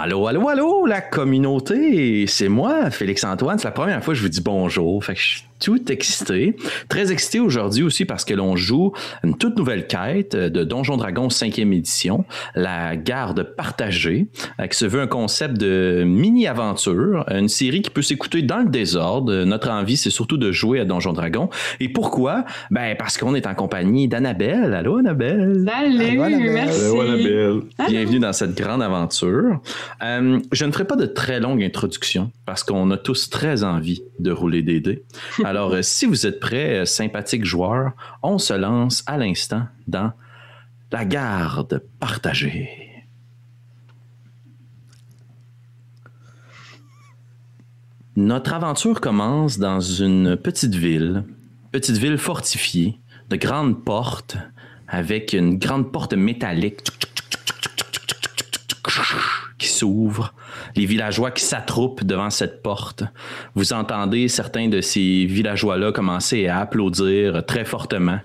Allô, allô, allô, la communauté, c'est moi, Félix-Antoine. C'est la première fois que je vous dis bonjour. Fait tout excité. Très excité aujourd'hui aussi parce que l'on joue une toute nouvelle quête de Donjon Dragon 5e édition, la garde partagée, euh, qui se veut un concept de mini-aventure, une série qui peut s'écouter dans le désordre. Notre envie, c'est surtout de jouer à Donjon Dragon. Et pourquoi? Ben, parce qu'on est en compagnie d'Annabelle. Allô, Annabelle? Salut, merci. Allô, Annabelle. Bienvenue dans cette grande aventure. Euh, je ne ferai pas de très longue introduction parce qu'on a tous très envie de rouler des dés. Alors, euh, si vous êtes prêts, euh, sympathiques joueurs, on se lance à l'instant dans la garde partagée. Notre aventure commence dans une petite ville, petite ville fortifiée, de grandes portes, avec une grande porte métallique qui s'ouvre, les villageois qui s'attroupent devant cette porte. Vous entendez certains de ces villageois-là commencer à applaudir très fortement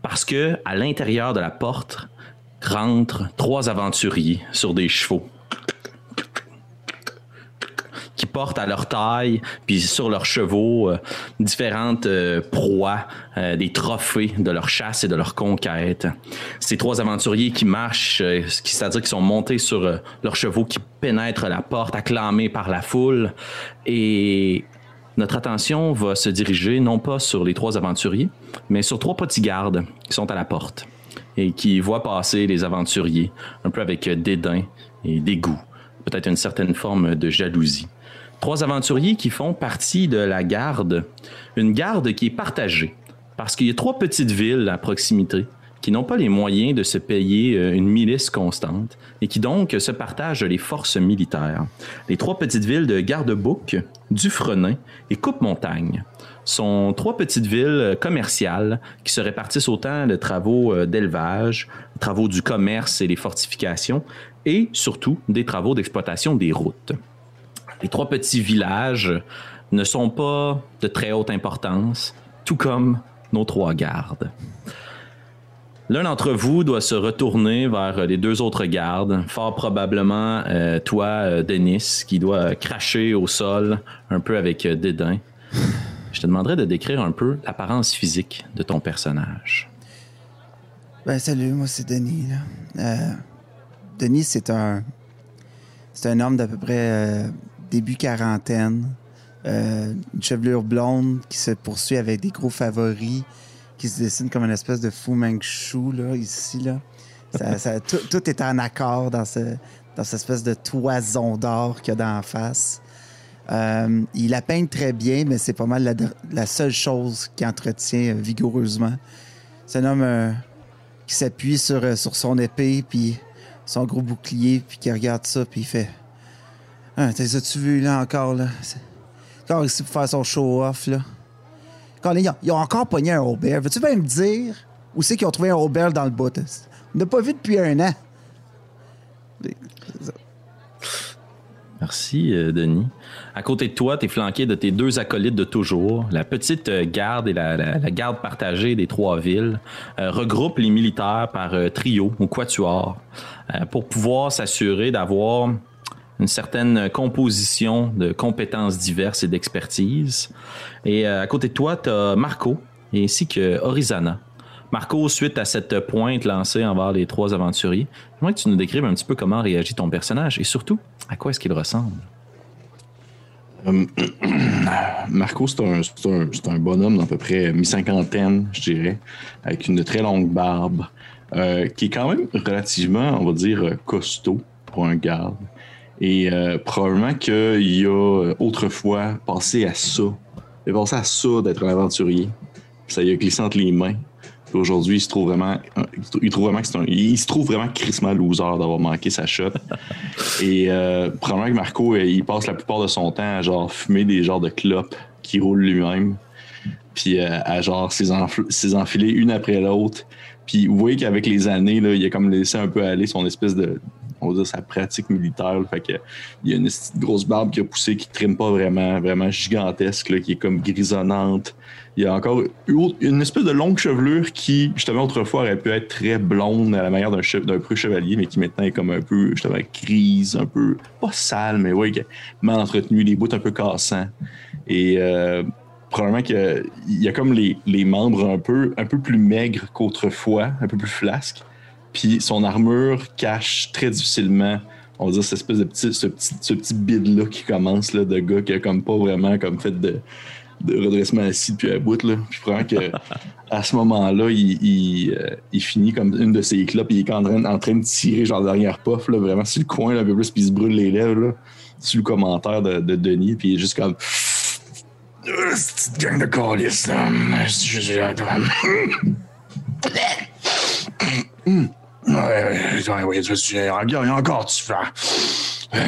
parce que à l'intérieur de la porte rentrent trois aventuriers sur des chevaux portent à leur taille, puis sur leurs chevaux, euh, différentes euh, proies, euh, des trophées de leur chasse et de leur conquête. Ces trois aventuriers qui marchent, c'est-à-dire qui sont montés sur leurs chevaux, qui pénètrent la porte, acclamés par la foule. Et notre attention va se diriger non pas sur les trois aventuriers, mais sur trois petits gardes qui sont à la porte et qui voient passer les aventuriers, un peu avec dédain et dégoût, peut-être une certaine forme de jalousie. Trois aventuriers qui font partie de la garde, une garde qui est partagée, parce qu'il y a trois petites villes à proximité qui n'ont pas les moyens de se payer euh, une milice constante et qui donc se partagent les forces militaires. Les trois petites villes de Garde-Bouc, Dufresne et Coupe-Montagne sont trois petites villes commerciales qui se répartissent autant de travaux euh, d'élevage, travaux du commerce et les fortifications, et surtout des travaux d'exploitation des routes. Les trois petits villages ne sont pas de très haute importance, tout comme nos trois gardes. L'un d'entre vous doit se retourner vers les deux autres gardes, fort probablement euh, toi, euh, Denis, qui doit cracher au sol un peu avec euh, dédain. Je te demanderais de décrire un peu l'apparence physique de ton personnage. Ben, salut, moi c'est Denis. Denis, c'est un. C'est un homme d'à peu près début quarantaine. Euh, une chevelure blonde qui se poursuit avec des gros favoris, qui se dessine comme une espèce de Fu Manchu, là, ici, là. Ça- ça- tout, tout est en accord dans, ce, dans cette espèce de toison d'or qu'il y a dans la face. Euh, il la peint très bien, mais c'est pas mal la, la seule chose qui entretient euh, vigoureusement. C'est un homme euh, qui s'appuie sur, sur son épée, puis son gros bouclier, puis qui regarde ça, puis il fait Ah, t'as as-tu vu, là, encore, là? Encore ici pour faire son show-off, là. Là, ils, ont, ils ont encore pogné un Robert. Veux-tu bien me dire où c'est qu'ils ont trouvé un Robert dans le bout? hein? On n'a pas vu depuis un an. Merci, euh, Denis. À côté de toi, tu es flanqué de tes deux acolytes de toujours. La petite euh, garde et la, la- garde partagée des trois villes euh, regroupent les militaires par euh, trio ou quatuor pour pouvoir s'assurer d'avoir une certaine composition de compétences diverses et d'expertise. Et euh, à côté de toi, tu as Marco ainsi que Orizana. Marco, suite à cette pointe lancée envers les trois aventuriers, j'aimerais que tu nous décrives un petit peu comment réagit ton personnage et surtout à quoi est-ce qu'il ressemble? Euh, Marco, c'est un, bonhomme d'à peu près mi-cinquantaine, je dirais, avec une très longue barbe, euh, qui est quand même relativement, on va dire, costaud pour un garde. Et euh, probablement qu'il a euh, autrefois passé à ça. Il a passé à ça d'être un aventurier. Ça lui a glissé entre les mains. Puis aujourd'hui, il se trouve vraiment, il trouve vraiment que c'est un, il se trouve vraiment crissement loser d'avoir manqué sa shot. Et euh, probablement que Marco, euh, il passe la plupart de son temps à genre fumer des genres de clopes qui roule lui-même. Puis euh, à genre s'es enfl- s'es enfiler une après l'autre. Puis vous voyez qu'avec les années, là, il a comme laissé un peu aller son espèce de, on va dire, sa pratique militaire. Fait que, il y a une grosse barbe qui a poussé, qui trime pas vraiment, vraiment gigantesque, là, qui est comme grisonnante. Il y a encore une espèce de longue chevelure qui, justement, autrefois, aurait pu être très blonde à la manière d'un, che- d'un preux chevalier, mais qui maintenant est comme un peu, justement, grise, un peu, pas sale, mais ouais, mal entretenue, les bouts un peu cassants. Et euh, probablement qu'il y a comme les, les membres un peu, un peu plus maigres qu'autrefois, un peu plus flasques. Puis son armure cache très difficilement, on va dire, cette espèce de petit, ce petit, ce petit bide-là qui commence, là, de gars qui a comme pas vraiment comme fait de, de redressement assis depuis un bout. Là. Puis probablement que à ce moment-là, il, il, euh, il finit comme une de ses clopes, il est en train, en train de tirer genre derrière puff, là, vraiment sur le coin là, un peu plus, puis il se brûle les lèvres, là, sur le commentaire de, de Denis, puis il est juste comme... Cette petite gang de là. Hum. Ouais, ouais, ouais, je suis- encore du feu.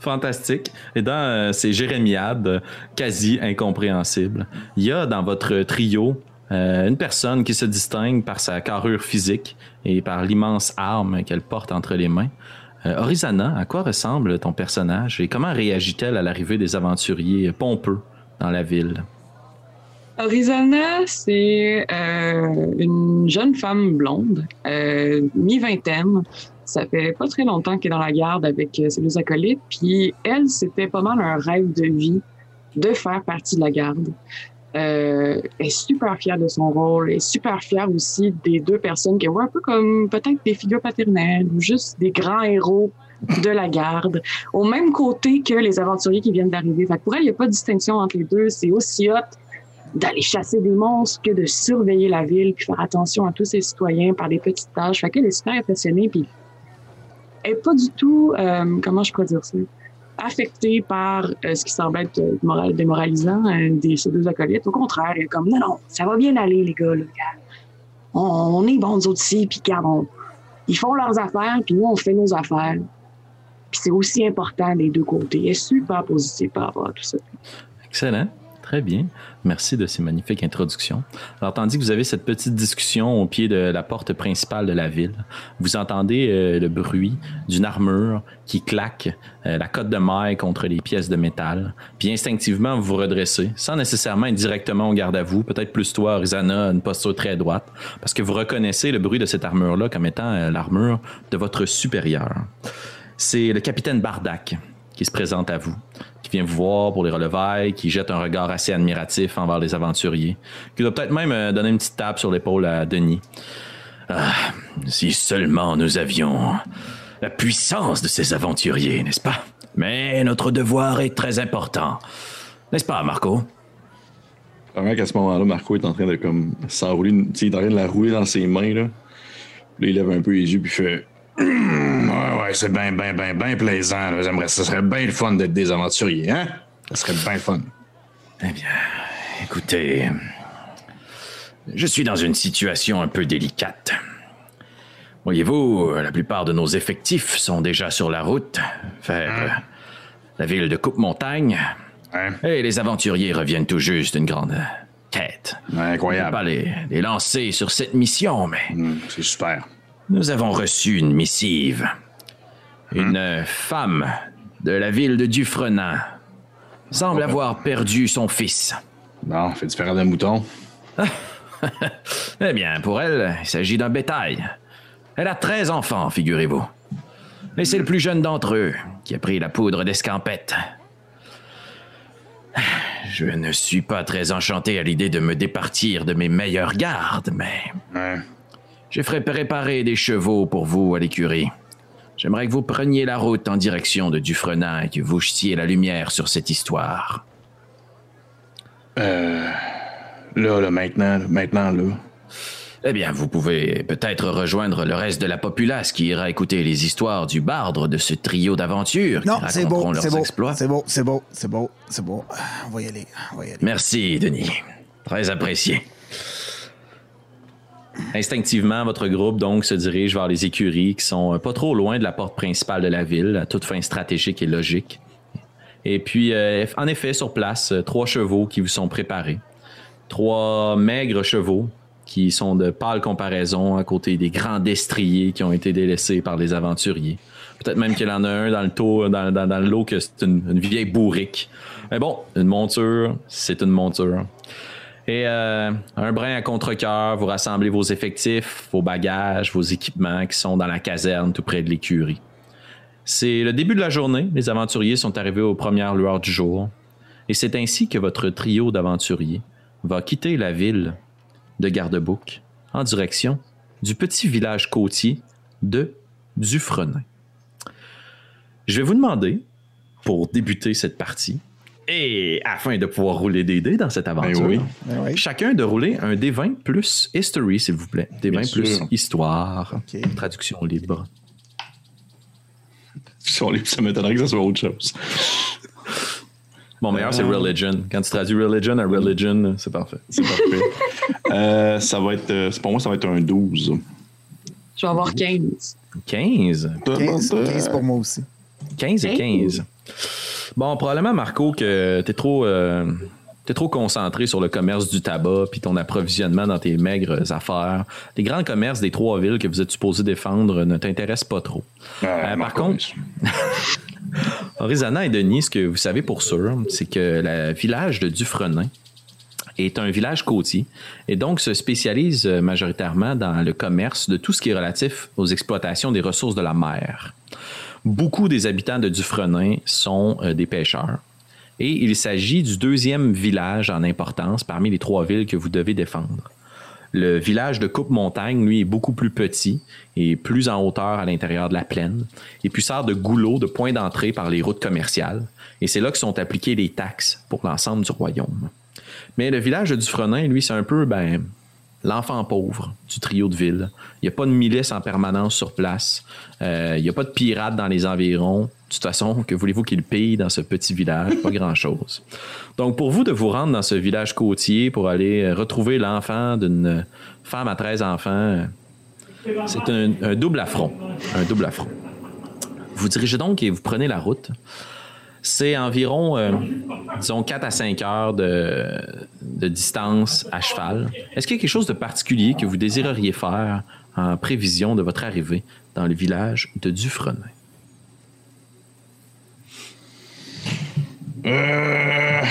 Fantastique. Et dans euh, ces jérémiades quasi incompréhensibles, il y a dans votre trio euh, une personne qui se distingue par sa carrure physique et par l'immense arme qu'elle porte entre les mains. Euh, Orizana, à quoi ressemble ton personnage et comment réagit-elle à l'arrivée des aventuriers pompeux dans la ville? Orizana, c'est euh, une jeune femme blonde, euh, mi-vingtaine. Ça fait pas très longtemps qu'elle est dans la garde avec euh, ses deux acolytes. Puis elle, c'était pas mal un rêve de vie de faire partie de la garde. Euh, elle est super fière de son rôle. Elle est super fière aussi des deux personnes qu'elle voit un peu comme peut-être des figures paternelles ou juste des grands héros de la garde, au même côté que les aventuriers qui viennent d'arriver. Pour elle, il n'y a pas de distinction entre les deux. C'est aussi hot d'aller chasser des monstres que de surveiller la ville puis faire attention à tous ses citoyens par des petites tâches. Fait qu'elle est super impressionnée puis elle est pas du tout, euh, comment je pourrais dire ça, affectée par euh, ce qui semble être euh, moral, démoralisant des ces deux acolytes. Au contraire, elle est comme non, non, ça va bien aller, les gars. Là, on, on est bons nous autres ici, puis on- ils font leurs affaires, puis nous, on fait nos affaires. Puis c'est aussi important des deux côtés. Elle est super positive par rapport à tout ça. Excellent. Très bien. Merci de ces magnifiques introductions. Alors, tandis que vous avez cette petite discussion au pied de la porte principale de la ville, vous entendez euh, le bruit d'une armure qui claque euh, la cotte de maille contre les pièces de métal. Puis instinctivement, vous vous redressez, sans nécessairement être directement au garde à vous. Peut-être plus toi, Rizana, une posture très droite, parce que vous reconnaissez le bruit de cette armure-là comme étant euh, l'armure de votre supérieur. C'est le capitaine Bardac qui se présente à vous, qui vient vous voir pour les relevailles, qui jette un regard assez admiratif envers les aventuriers, qui doit peut-être même euh, donner une petite tape sur l'épaule à Denis. Ah, si seulement nous avions la puissance de ces aventuriers, n'est-ce pas? Mais notre devoir est très important. N'est-ce pas, Marco? Vraiment qu'à ce moment-là, Marco est en train de comme s'enrouler, il est en train de la rouler dans ses mains, là. Là, il lève un peu les yeux, puis fait Hum, Ouais, ouais, c'est bien, bien, bien, bien plaisant. là. J'aimerais, ça serait bien le fun d'être des aventuriers, hein? Ça serait bien le fun. Eh bien, écoutez, je suis dans une situation un peu délicate. Voyez-vous, la plupart de nos effectifs sont déjà sur la route vers euh, la ville de Coupe-Montagne. Hein? Et les aventuriers reviennent tout juste d'une grande quête. Ouais, Je ne incroyable. pas les, les lancer sur cette mission, mais Hum, c'est super. Nous avons reçu une missive. Une femme de la ville de Dufresnan semble avoir perdu son fils. Bon, fait différent d'un mouton. Eh bien, pour elle, il s'agit d'un bétail. Elle a 13 enfants, figurez-vous. Et c'est le plus jeune d'entre eux qui a pris la poudre d'escampette. Je ne suis pas très enchanté à l'idée de me départir de mes meilleurs gardes, mais. Je ferai préparer des chevaux pour vous à l'écurie. J'aimerais que vous preniez la route en direction de Dufresnan et que vous jetiez la lumière sur cette histoire. Euh, là, là, maintenant, là, maintenant, là. Eh bien, vous pouvez peut-être rejoindre le reste de la populace qui ira écouter les histoires du barde de ce trio d'aventures qui Non, c'est raconteront beau, leurs c'est beau, exploits. c'est beau, c'est beau, c'est beau, c'est beau. On va y aller, on va y aller. Merci, Denis. Très apprécié. Instinctivement, votre groupe se dirige vers les écuries qui sont euh, pas trop loin de la porte principale de la ville, à toute fin stratégique et logique. Et puis, euh, en effet, sur place, euh, trois chevaux qui vous sont préparés. Trois maigres chevaux qui sont de pâles comparaisons à côté des grands destriers qui ont été délaissés par les aventuriers. Peut-être même qu'il en a un dans le, taux, dans, que c'est une, une vieille bourrique. Mais bon, une monture, c'est une monture. Et euh, un brin à contre-cœur, vous rassemblez vos effectifs, vos bagages, vos équipements qui sont dans la caserne tout près de l'écurie. C'est le début de la journée. Les aventuriers sont arrivés aux premières lueurs du jour. Et c'est ainsi que votre trio d'aventuriers va quitter la ville de Gardebouc en direction du petit village côtier de Dufresne. Je vais vous demander, pour débuter cette partie, et afin de pouvoir rouler des dés dans cette aventure, oui. Ben oui. chacun de rouler un D20 plus History, s'il vous plaît. D20 Bien plus sûr. Histoire. Traduction libre. Si on les- Ça m'étonnerait que ça soit autre chose. Mon meilleur, c'est Religion. Quand tu traduis Religion à Religion, c'est parfait. C'est parfait. Euh, ça va être. euh, pour moi, ça va être un 12. Je vais avoir 15. 15. 15, 15 pour moi aussi. 15 et Hey. 15. Bon, probablement, Marco, que t'es trop, euh, t'es trop concentré sur le commerce du tabac puis ton approvisionnement dans tes maigres affaires. Les grands commerces des trois villes que vous êtes supposé défendre ne t'intéressent pas trop. Euh, par contre, Horizana et Denis, ce que vous savez pour sûr, c'est que le village de Dufresne est un village côtier et donc se spécialise euh, majoritairement dans le commerce de tout ce qui est relatif aux exploitations des ressources de la mer. Beaucoup des habitants de Dufresne sont euh, des pêcheurs. Et il s'agit du deuxième village en importance parmi les trois villes que vous devez défendre. Le village de Coupe-Montagne, lui, est beaucoup plus petit et plus en hauteur à l'intérieur de la plaine, et puis sert de goulot de point d'entrée par les routes commerciales. Et c'est là que sont appliquées les taxes pour l'ensemble du royaume. Mais le village de Dufresne, lui, c'est un peu ben, l'enfant pauvre du trio de ville. Il n'y a pas de milice en permanence sur place. Euh, il n'y a pas de pirates dans les environs. De toute façon, que voulez-vous qu'il paye dans ce petit village? Pas grand-chose. Donc, pour vous de vous rendre dans ce village côtier pour aller retrouver l'enfant d'une femme à 13 enfants, c'est un double affront. Un double affront. Vous dirigez donc et vous prenez la route. C'est environ, euh, disons, 4 à 5 heures de, de distance à cheval. Est-ce qu'il y a quelque chose de particulier que vous désireriez faire en prévision de votre arrivée dans le village de Dufresne? Euh.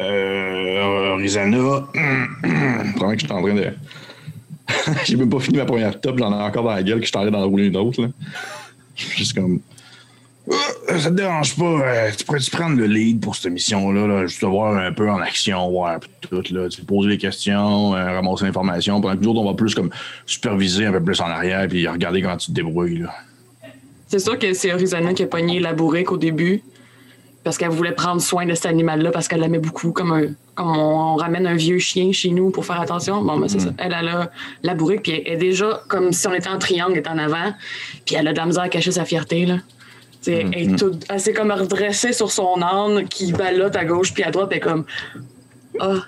Euh. Rizana. Pendant que je suis en train de. J'ai même pas fini ma première top, j'en ai encore dans la gueule que je suis en train d'en rouler une autre. Là. Juste comme. Euh, Ça te dérange pas, euh, tu pourrais-tu prendre le lead pour cette mission-là, là, juste te voir un peu en action, voir tout, là, tu poser des questions, euh, ramasser l'information, pendant que nous autres, on va plus comme superviser un peu plus en arrière, puis regarder comment tu te débrouilles. Là. C'est sûr que c'est Horizona qui a pogné la bourrique au début. Parce qu'elle voulait prendre soin de cet animal-là parce qu'elle l'aimait beaucoup. Comme, un, comme on, on ramène un vieux chien chez nous pour faire attention. Bon, ben, c'est ça. Elle, elle a la bourrique, puis elle est déjà comme si on était en triangle, elle est en avant. Puis elle a de la misère à cacher sa fierté, là. Sais, Elle, s'est comme redressée sur son âne qui ballotte à gauche puis à droite, elle est comme Ah,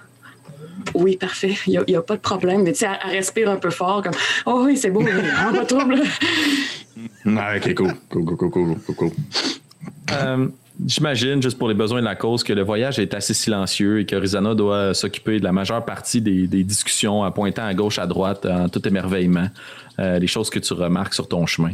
oui, parfait, il n'y a, pas de problème. Mais tu sais, elle, elle respire un peu fort, comme Oh oui, c'est beau, hein, pas de trouble. Ah, ok, cool. Cool, cool, cool, cool, cool, cool. Euh, J'imagine, juste pour les besoins de la cause, que le voyage est assez silencieux et que Rizana doit s'occuper de la majeure partie des, des discussions en pointant à gauche, à droite, en tout émerveillement, euh, les choses que tu remarques sur ton chemin.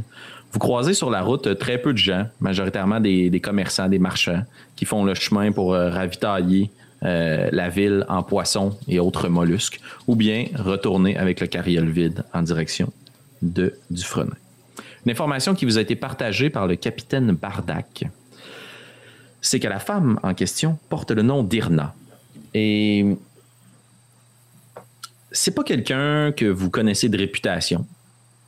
Vous croisez sur la route très peu de gens, majoritairement des, des commerçants, des marchands, qui font le chemin pour euh, ravitailler euh, la ville en poissons et autres mollusques, ou bien retourner avec le carriole vide en direction de Dufresne. Une information qui vous a été partagée par le capitaine Bardac, c'est que la femme en question porte le nom d'Irna. Et c'est pas quelqu'un que vous connaissez de réputation,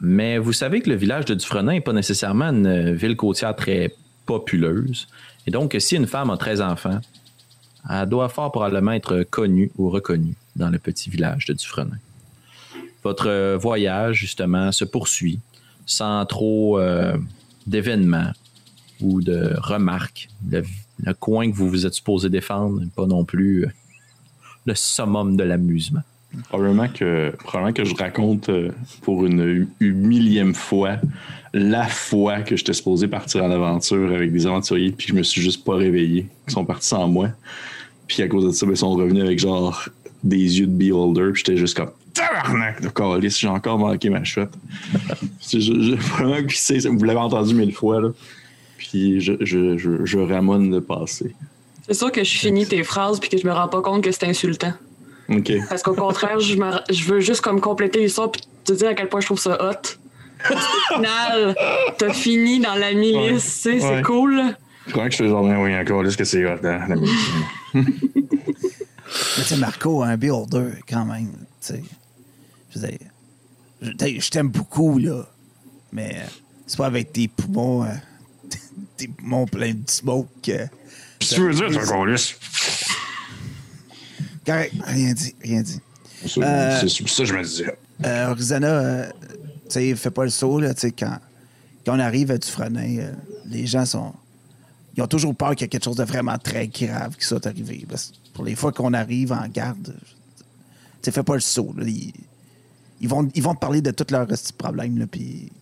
mais vous savez que le village de Dufresne n'est pas nécessairement une ville côtière très populeuse. Et donc, si une femme a 13 enfants, elle doit fort probablement être connue ou reconnue dans le petit village de Dufresne. Votre euh, voyage, justement, se poursuit sans trop euh, d'événements ou de remarques. Le, le coin que vous vous êtes supposé défendre n'est pas non plus euh, le summum de l'amusement. Probablement que, probablement que je raconte euh, pour une, une millième fois la fois que j'étais supposé partir en aventure avec des aventuriers puis je me suis juste pas réveillé. Ils sont partis sans moi. Puis à cause de ça, ben, ils sont revenus avec genre des yeux de beholder. Puis j'étais juste comme tabarnak de calice, j'ai encore manqué ma. C'est je, je, vraiment que vous l'avez entendu mille fois là. Puis je, je, je, je ramone le passé. C'est sûr que je finis tes phrases puis que je me rends pas compte que c'est insultant. Parce qu'au contraire, je, me- je veux juste comme compléter l'histoire puis te dire à quel point je trouve ça hot. Qu'au final, t'as fini dans la milice, Ouais. tu sais, Ouais. c'est cool. Je crois que je fais genre oui encore là ce que c'est hot hein, la médecine. Mais tu sais, Marco, un builder, quand même. Tu sais. Je veux dire, je t'ai- je t'aime beaucoup, là. Mais euh, c'est pas avec tes poumons, euh, tes poumons pleins de smoke. euh, Qu'est-ce que tu veux dire toi calice? Correct, rien dit, rien dit. C'est Euh, ça que je me disais. Euh, Rizana, euh, tu sais, fais pas le saut, là, tu sais, quand, quand on arrive à Dufresne, euh, les gens sont. Ils ont toujours peur qu'il y ait quelque chose de vraiment très grave qui soit arrivé. Parce que pour les fois qu'on arrive en garde, tu sais, fais pas le saut, là. Ils, ils vont, ils vont te parler de tous leurs petits problèmes, là, puis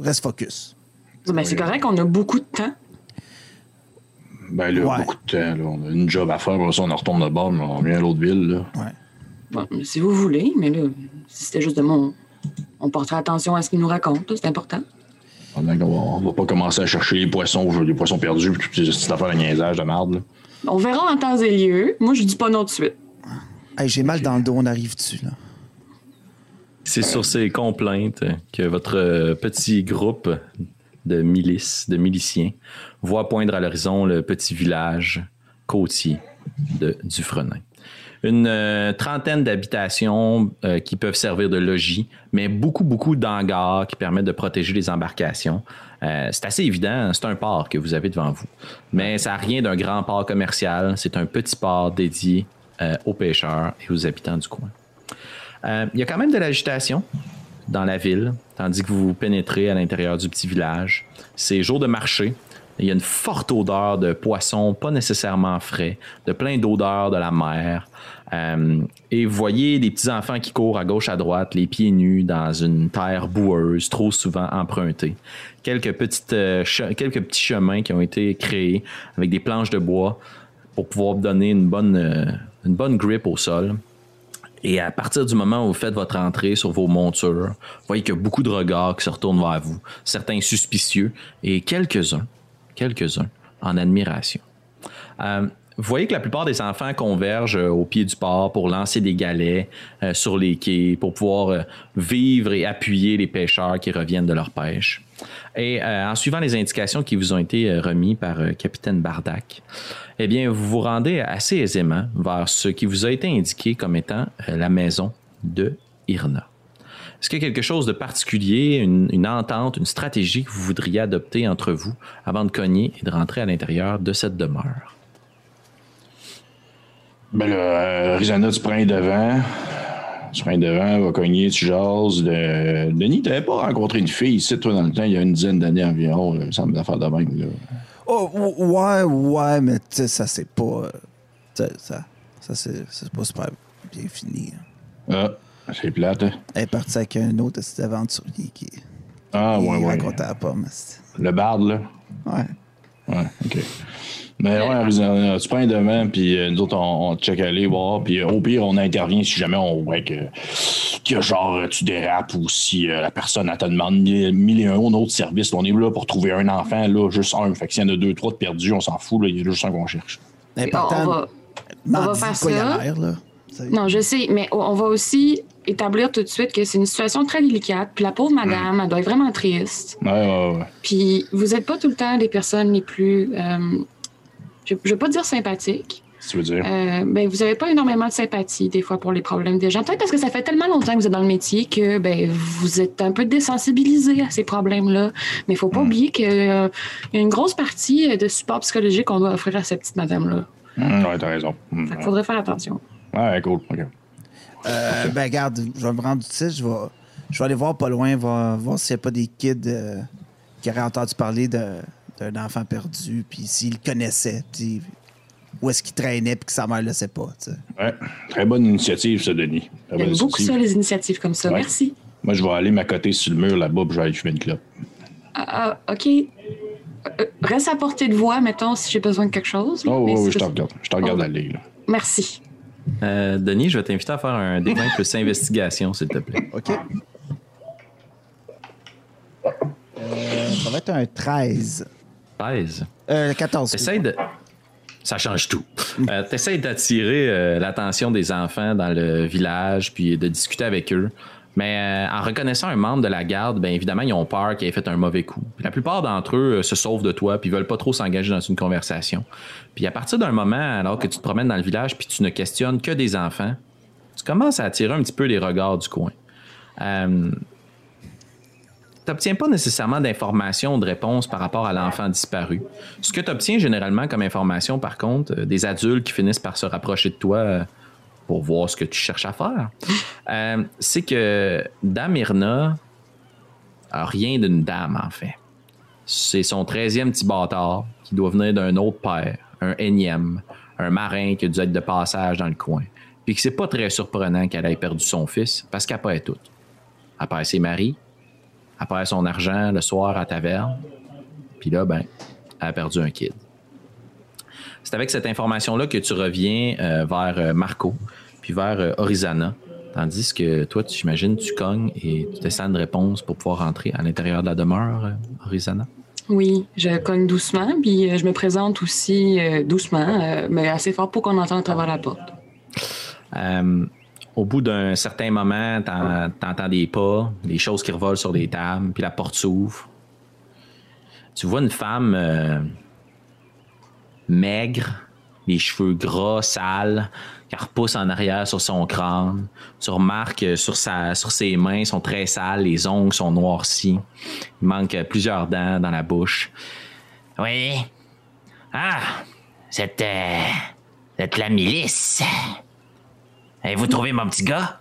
reste focus. Ben, c'est correct, on a beaucoup de temps. Ben là, Ouais. beaucoup de temps. Là. On a une job à faire, ça, on en retourne de bord, mais on revient à l'autre ville. Là. Ouais. Bon, si vous voulez, mais là, si c'était juste de mon. On portera attention à ce qu'il nous raconte, c'est important. Qu'on va, on va pas commencer à chercher les poissons, les poissons perdus, puis toutes ces petites affaires de niaisage de merde. Là. On verra en temps et lieu. Moi, je dis pas non de suite. Hey, j'ai mal dans le dos, on arrive dessus, là? C'est sur ces complaintes que votre euh, petit groupe de milices, de miliciens, voit poindre à l'horizon le petit village côtier de Dufresne. Une euh, trentaine d'habitations euh, qui peuvent servir de logis, mais beaucoup, beaucoup d'hangars qui permettent de protéger les embarcations. Euh, c'est assez évident, c'est un port que vous avez devant vous. Mais ça n'a rien d'un grand port commercial, c'est un petit port dédié aux pêcheurs et aux habitants du coin. Il y a quand même de l'agitation dans la ville, tandis que vous pénétrez à l'intérieur du petit village. C'est jour de marché. Il y a une forte odeur de poissons, pas nécessairement frais, de plein d'odeurs de la mer. Euh, et vous voyez des petits enfants qui courent à gauche à droite, les pieds nus dans une terre boueuse, trop souvent empruntée. Quelques, euh, petits chemins qui ont été créés avec des planches de bois pour pouvoir donner une bonne, euh, au sol. Et à partir du moment où vous faites votre entrée sur vos montures, vous voyez qu'il y a beaucoup de regards qui se retournent vers vous, certains suspicieux et quelques-uns, quelques-uns en admiration. Euh, vous voyez que la plupart des enfants convergent euh, au pied du port pour lancer des galets euh, sur les quais, pour pouvoir vivre et appuyer les pêcheurs qui reviennent de leur pêche. Et euh, en suivant les indications qui vous ont été euh, remises par euh, Capitaine Bardac, eh bien, vous vous rendez assez aisément vers ce qui vous a été indiqué comme étant euh, la maison de Irna. Est-ce qu'il y a quelque chose de particulier, une, entente, une stratégie que vous voudriez adopter entre vous avant de cogner et de rentrer à l'intérieur de cette demeure? Ben là, Rizana, tu prends les devants. Tu prends les devants, va cogner, tu jases. De... Denis, t'avais pas rencontré une fille ici, toi, dans le temps, il y a une dizaine d'années environ. Là, ça me semble faire de même. Là. Oh, ou- ouais, ouais, mais tu sais, ça, c'est pas. euh, ça, ça c'est pas super bien fini. hein. Ah, c'est plate. hein? Elle est partie avec un autre aventurier qui. Ah, ouais, ouais. racontait la pomme. Le barde, là. Ouais. Ouais, OK. Mais ouais, Arizona, tu prends devant, puis euh, nous autres, on, on check aller voir, puis euh, au pire, on intervient si jamais on voit que, que genre, euh, tu dérapes ou si euh, la personne, elle te demande mille, mille et un autre service. On est là pour trouver un enfant, là, juste un. Fait que s'il y en a deux, trois de perdus, on s'en fout, là, il y a juste un qu'on cherche. On, va... on va faire ça. l'air, là. Non, je sais, mais on- va aussi établir tout de suite que c'est une situation très délicate. Puis la pauvre madame, elle doit être vraiment triste. Ouais, ouais, ouais. Puis vous n'êtes pas tout le temps les personnes les plus. Euh, je ne vais pas dire sympathiques. Si tu veux dire. Euh, ben, vous n'avez pas énormément de sympathie des fois pour les problèmes des gens. Peut-être parce que ça fait tellement longtemps que vous êtes dans le métier que ben, vous êtes un peu désensibilisé à ces problèmes-là. Mais il faut pas oublier qu'il y a une grosse partie de support psychologique qu'on doit offrir à cette petite madame-là. Hum, ouais, t'as raison. Hum, Il faudrait faire attention. Ouais, cool. OK. Euh, ben, regarde, je vais me rendre ici, je vais, je vais aller voir pas loin, voir, voir s'il n'y a pas des kids euh, qui auraient entendu parler de- d'un enfant perdu, puis s'ils le connaissaient, puis où est-ce qu'il traînait, puis que sa mère le sait pas, tu sais. Ouais, très bonne initiative, ça, Denis. J'aime beaucoup initiative. ça, les initiatives comme ça. Ouais. Merci. Moi, je vais aller m'accoter sur le mur là-bas, puis je vais aller fumer une clope. Ah, ah, OK. Euh, reste à portée de voix, mettons, si j'ai besoin de quelque chose. Oh, oui, oui, c'est- je te regarde. Je te regarde Oh. aller, là. Merci. Euh, Denis, je vais t'inviter à faire un D20 plus investigation, s'il te plaît. OK. Euh, ça va être un 13. 13. Euh, 14. T'essayes de. Ça change tout. Euh, T'essayes d'attirer euh, l'attention des enfants dans le village, puis de discuter avec eux. Mais euh, en reconnaissant un membre de la garde, bien évidemment, ils ont peur qu'il ait fait un mauvais coup. Puis la plupart d'entre eux euh, se sauvent de toi, puis veulent pas trop s'engager dans une conversation. Puis à partir d'un moment, alors que tu te promènes dans le village, puis tu ne questionnes que des enfants, tu commences à attirer un petit peu les regards du coin. Euh, tu n'obtiens pas nécessairement d'informations ou de réponses par rapport à l'enfant disparu. Ce que tu obtiens généralement comme information, par contre, euh, des adultes qui finissent par se rapprocher de toi euh, pour voir ce que tu cherches à faire, euh, c'est que Dame Irna a rien d'une dame, en fait. C'est son 13e petit bâtard qui doit venir d'un autre père, un énième, un marin qui a dû être de passage dans le coin. Puis que c'est pas très surprenant qu'elle ait perdu son fils, parce qu'elle perd tout. Elle perd ses maris, elle perd son argent le soir à taverne. Puis là, ben, elle a perdu un kid. C'est avec cette information-là que tu reviens euh, vers euh, Marco, puis vers euh, Orizana. Tandis que toi, tu j'imagine, tu cognes et tu descends une réponse pour pouvoir rentrer à l'intérieur de la demeure, euh, Orizana? Oui, je cogne doucement, puis je me présente aussi doucement, mais assez fort pour qu'on entende à travers la porte. Au bout d'un certain moment, t'en- t'entends des pas, des choses qui revolent sur des tables, puis la porte s'ouvre. Tu vois une femme euh, maigre, les cheveux gras, sales, qui repousse en arrière sur son crâne. Tu remarques euh, sur, sa, sur ses mains sont très sales, les ongles sont noircis. Il manque plusieurs dents dans la bouche. Oui. Ah, c'est, euh, c'est la milice. Avez-vous trouvé mon petit gars?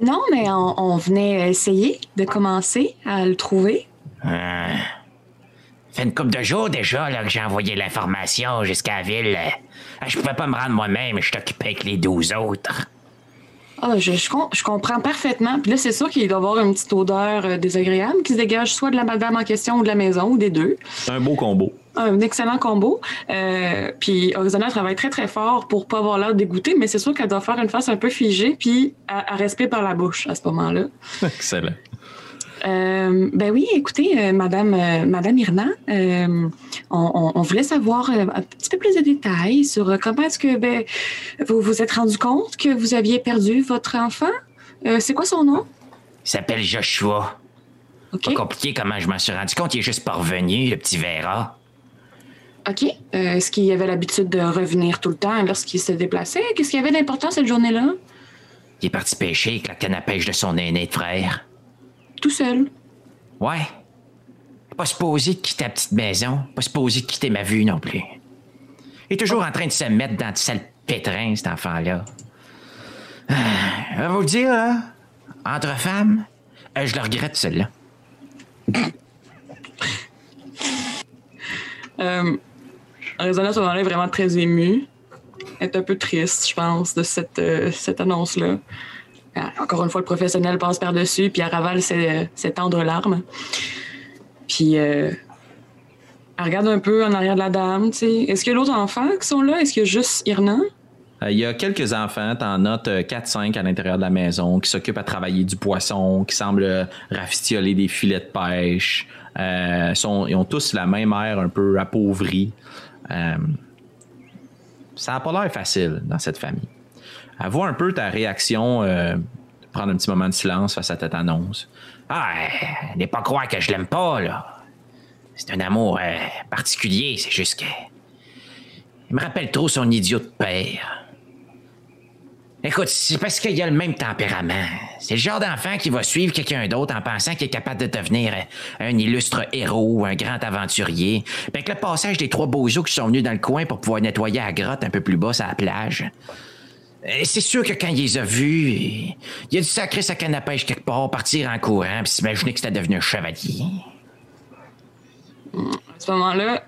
Non, mais on, on venait essayer de commencer à le trouver. Euh, fait une couple de jours déjà là, que j'ai envoyé l'information jusqu'à la ville. Euh, Je pouvais pas me rendre moi-même, je suis occupé avec les douze autres. Ah, je, je, com- je comprends parfaitement. Puis là, c'est sûr qu'il doit y avoir une petite odeur euh, désagréable qui se dégage soit de la madame en question ou de la maison, ou des deux. C'est un beau combo. Un excellent combo. Euh, puis Arizona travaille très, très fort pour pas avoir l'air dégoûtée, mais c'est sûr qu'elle doit faire une face un peu figée, puis à, à respirer par la bouche à ce moment-là. Excellent. Euh, ben oui, écoutez, euh, Madame, euh, Madame Irna, euh, on, on- on voulait savoir euh, un petit peu plus de détails sur euh, comment est-ce que ben, vous vous êtes rendu compte que vous aviez perdu votre enfant? Euh, c'est quoi son nom? Il s'appelle Joshua. OK. Pas compliqué comment je m'en suis rendu compte, il est juste pas revenu, le petit Vera. OK. Euh, est-ce qu'il avait l'habitude de revenir tout le temps lorsqu'il se déplaçait? Qu'est-ce qu'il y avait d'important cette journée-là? Il est parti pêcher avec la canne à pêche de son aîné de frère. Tout seul. Ouais. Pas supposé de quitter la petite maison, pas supposé de quitter ma vue non plus. Il est toujours en train de se mettre dans du sale pétrin, cet enfant-là. Ah, je vais vous le dire, là, entre femmes, euh, je le regrette, celle-là. Euh, Arizona, à ce moment-là, est vraiment très émue. Elle est un peu triste, je pense, de cette, euh, cette annonce-là. Ah, Encore une fois, le professionnel passe par-dessus, puis elle ravale ses, ses tendres larmes. Puis, euh, elle regarde un peu en arrière de la dame. Est-ce qu'il y a d'autres enfants qui sont là? Est-ce qu'il y a juste Irna? Euh, Il y a quelques enfants, t'en notes euh, 4-5 à l'intérieur de la maison, qui s'occupent à travailler du poisson, qui semblent euh, rafistioler des filets de pêche. Euh, ils ont tous la même air un peu appauvrie. Euh, ça n'a pas l'air facile dans cette famille. Avoue un peu ta réaction, euh, prendre un petit moment de silence face à cette annonce. Ah, euh, n'est pas croire que je l'aime pas, là. C'est un amour particulier, c'est juste que. Il me rappelle trop son idiot de père. Écoute, c'est parce qu'il a le même tempérament. C'est le genre d'enfant qui va suivre quelqu'un d'autre en pensant qu'il est capable de devenir un illustre héros, un grand aventurier. Avec le passage des trois beaux qui sont venus dans le coin pour pouvoir nettoyer la grotte un peu plus bas à la plage. Euh, C'est sûr que quand il les a vus, il il a dû sacrer sa canne à pêche quelque part, partir en courant, puis s'imaginer que c'était devenu un chevalier. À ce moment-là,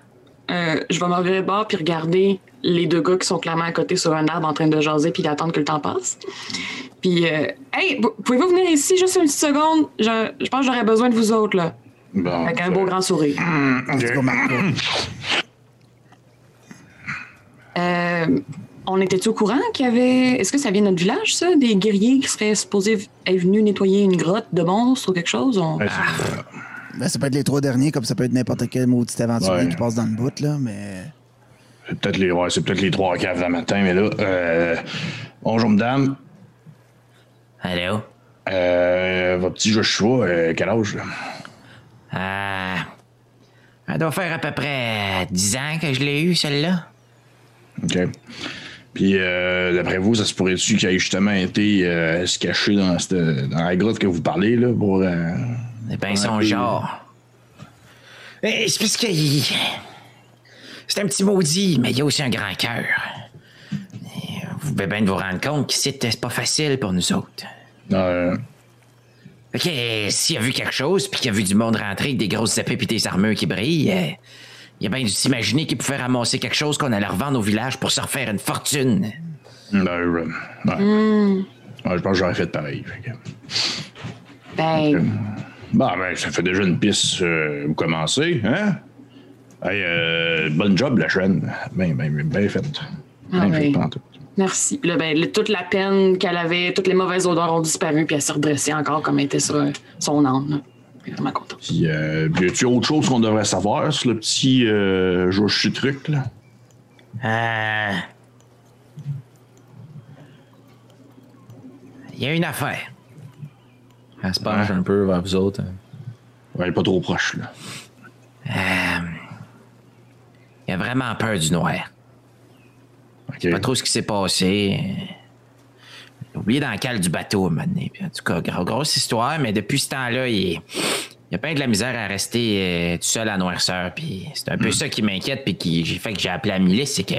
euh, je vais me revirer de bord puis regarder les deux gars qui sont clairement à côté sur un arbre en train de jaser puis d'attendre que le temps passe. Puis, euh, hey, pou- pouvez-vous venir ici juste une petite seconde? Je, je pense que j'aurais besoin de vous autres, là. Bon, Avec un beau grand sourire. Go, Marco. Euh, On était au courant qu'il y avait. Est-ce que ça vient de notre village, ça? Des guerriers qui seraient supposés être venus nettoyer une grotte de monstres ou quelque chose? On- Ben, ça peut être les trois derniers, comme ça peut être n'importe quel maudit aventurier Ouais. qui passe dans le bout, là, mais. C'est peut-être les, ouais, c'est peut-être les trois caves le matin, mais là, euh, bonjour madame, Allô? euh, votre petit Joshua, euh, quel âge? là? Euh, elle doit faire à peu près 10 ans que je l'ai eu, celle-là. OK. Puis, euh, d'après vous, ça se pourrait-tu qu'il ait justement été euh, se cacher dans, cette, dans la grotte que vous parlez, là, pour... euh, C'est bien son genre. Eh, C'est parce qu'il. C'est un petit maudit, mais il a aussi un grand cœur. Vous pouvez bien vous rendre compte que c'est pas facile pour nous autres. euh, que euh, s'il a vu quelque chose, puis qu'il a vu du monde rentrer avec des grosses épées puis des armures qui brillent, euh, il a bien dû s'imaginer qu'il pouvait ramasser quelque chose qu'on allait revendre au village pour se refaire une fortune. ben, euh, ouais. Ouais, je pense que j'aurais fait pareil. fait que- Ben, Bon, ben, ça fait déjà une piste. euh, vous commencez, hein? Hey, euh, bonne job, la chaîne. Bien faite. Bien Ah oui. pantoute. merci. Là, ben, le- toute la peine qu'elle avait, toutes les mauvaises odeurs ont disparu, puis elle s'est redressée encore comme elle était sur euh, son âme. Je suis vraiment contente. Puis, euh, y a-tu autre chose qu'on devrait savoir sur le petit euh, Joshi truc, là? Euh... Il y a une affaire. Elle se penche un peu vers vous autres. Ouais, pas trop proche, là. Il a vraiment peur du noir. OK. Pas trop ce qui s'est passé. J'ai oublié dans le cale du bateau, maintenant. En tout cas, gros- grosse histoire, mais depuis ce temps-là, il, il a pas de la misère à rester euh, tout seul à noirceur. Puis c'est un peu ça qui m'inquiète, puis qui j'ai fait que j'ai appelé la milice, c'est que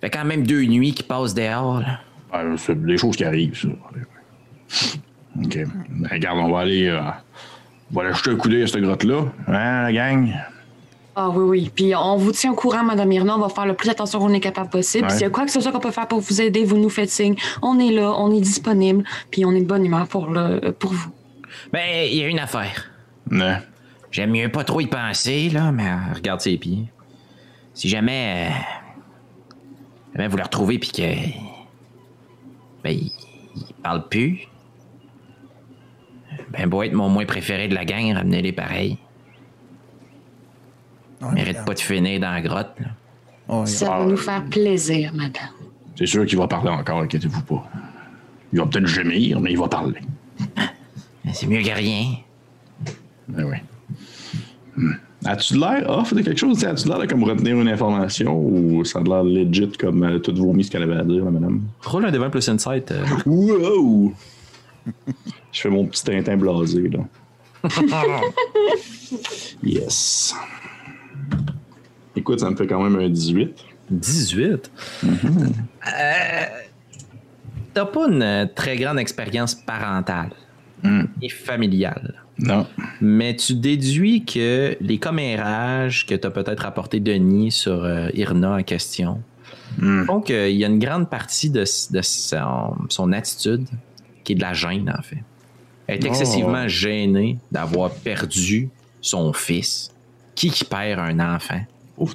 fait quand même deux nuits qu'il passe dehors. C'est des choses qui arrivent, ça. OK. Ben, regarde, on va aller... euh, on va aller jeter un coup d'œil à cette grotte-là. Hein, la gang? Ah oui, oui. Puis on vous tient au courant, Madame Irna. On va faire le plus attention qu'on est capable possible. Ouais. Puis S'il y a quoi que ce soit qu'on peut faire pour vous aider, vous nous faites signe. On est là, on est disponible, puis on est de bonne humeur pour, le, pour vous. Ben, il y a une affaire. Non. J'aime mieux pas trop y penser, là, mais Regarde ses pieds. si jamais. euh, jamais vous le retrouvez, puis que. Ben, il, il parle plus. Ben, beau être mon moins préféré de la gang, ramenez-les pareil. Ouais, Mérite pas de finir dans la grotte. Ouais, Ça va nous faire plaisir, Madame. C'est sûr qu'il va parler encore, inquiétez-vous pas. Il va peut-être gémir, mais il va parler. C'est mieux que rien. Ben oui. Hmm. As-tu l'air off de quelque chose? As-tu l'air de comme retenir une information ou ça a l'air legit comme euh, tout vomi ce qu'elle avait à dire, là, madame? Roule un 20 plus insight. euh. Wow! Je fais mon petit Tintin blasé, là. yes. Écoute, ça me fait quand même un 18. 18. Euh, T'as pas une euh, très grande expérience parentale et familiale. Non. Mais tu déduis que les commérages que t'as peut-être apporté Denis sur euh, Irna en question font qu'il y a une grande partie de, s- de son, son attitude qui est de la gêne, en fait. Elle est Oh. excessivement gênée d'avoir perdu son fils. Qui qui perd un enfant? Ouf.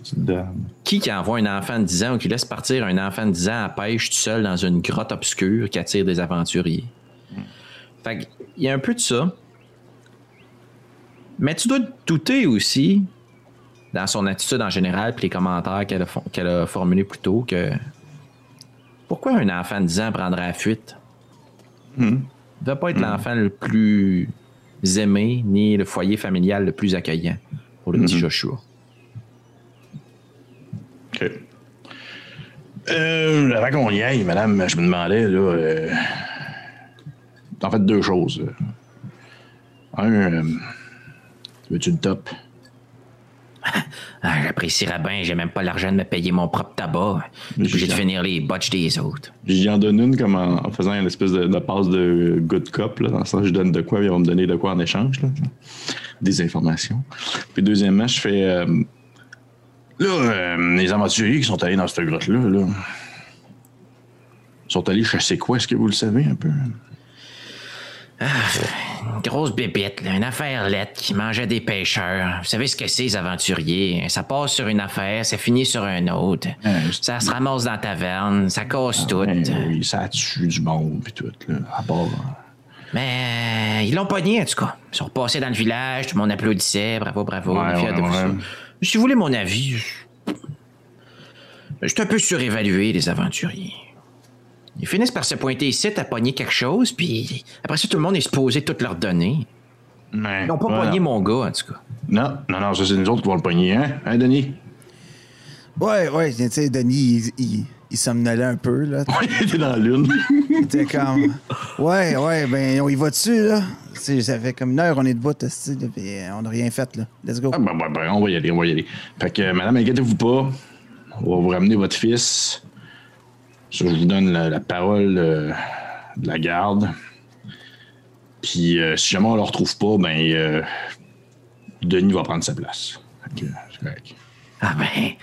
Qui qui envoie un enfant de 10 ans ou qui laisse partir un enfant de 10 ans à pêche tout seul dans une grotte obscure qui attire des aventuriers? Fait que, il y a un peu de ça. Mais tu dois te douter aussi, dans son attitude en général, puis les commentaires qu'elle a, formulés plus tôt, que pourquoi un enfant de 10 ans prendrait la fuite? Il ne doit pas être l'enfant le plus aimé, ni le foyer familial le plus accueillant pour le petit Joshua. OK. Euh, avant qu'on y aille, madame, je me demandais, là. euh, en fait, deux choses. Un, euh, veux-tu le top? Ah, J'apprécierais bien, j'ai même pas l'argent de me payer mon propre tabac. Je suis obligé de finir les botches des autres. J'y en donne une comme en, en faisant une espèce de, de passe de good cop, là, dans le sens je donne de quoi, ils vont me donner de quoi en échange. Là. Des informations. Puis deuxièmement, je fais. euh, là, euh, les aventuriers qui sont allés dans cette grotte-là, là, sont allés chasser quoi? Est-ce que vous le savez un peu? Une grosse bébête, là, une affaire lettre qui mangeait des pêcheurs. Vous savez ce que c'est, les aventuriers? Ça passe sur une affaire, ça finit sur un autre. Ouais, Ça se ramasse dans la taverne, ça casse tout. Ouais, oui, ça tue du monde puis tout, là. À part. Mais euh, ils l'ont pogné, en tout cas. Ils sont repassés dans le village, tout le monde applaudissait, bravo, bravo, Ouais, de vous. Si vous voulez mon avis, je suis un peu surévalué, les aventuriers. Ils finissent par se pointer ici à pogner quelque chose, puis après ça, tout le monde est supposé tout leur donner. Ouais, Ils n'ont pas ouais. pogné mon gars, en tout cas. Non, non, non, ça c'est nous autres qui vont le pogner, hein? Hein, Denis? Ouais, ouais, tu sais, Denis, il, il, il somnolait un peu, là. Il était dans la lune. Il était comme. Ouais, ouais, ben, on y va dessus, là? Tu sais, ça fait comme une heure, on est debout, tu sais, là, puis euh, on n'a rien fait, là. Let's go. Ah, ben, ben, ben, on va y aller, on va y aller. Fait que, euh, madame, inquiétez-vous pas. On va vous ramener votre fils. Ça, je vous donne la, la parole euh, de la garde. Puis, euh, si jamais on le retrouve pas, ben, euh, Denis va prendre sa place. Correct. Ah ben,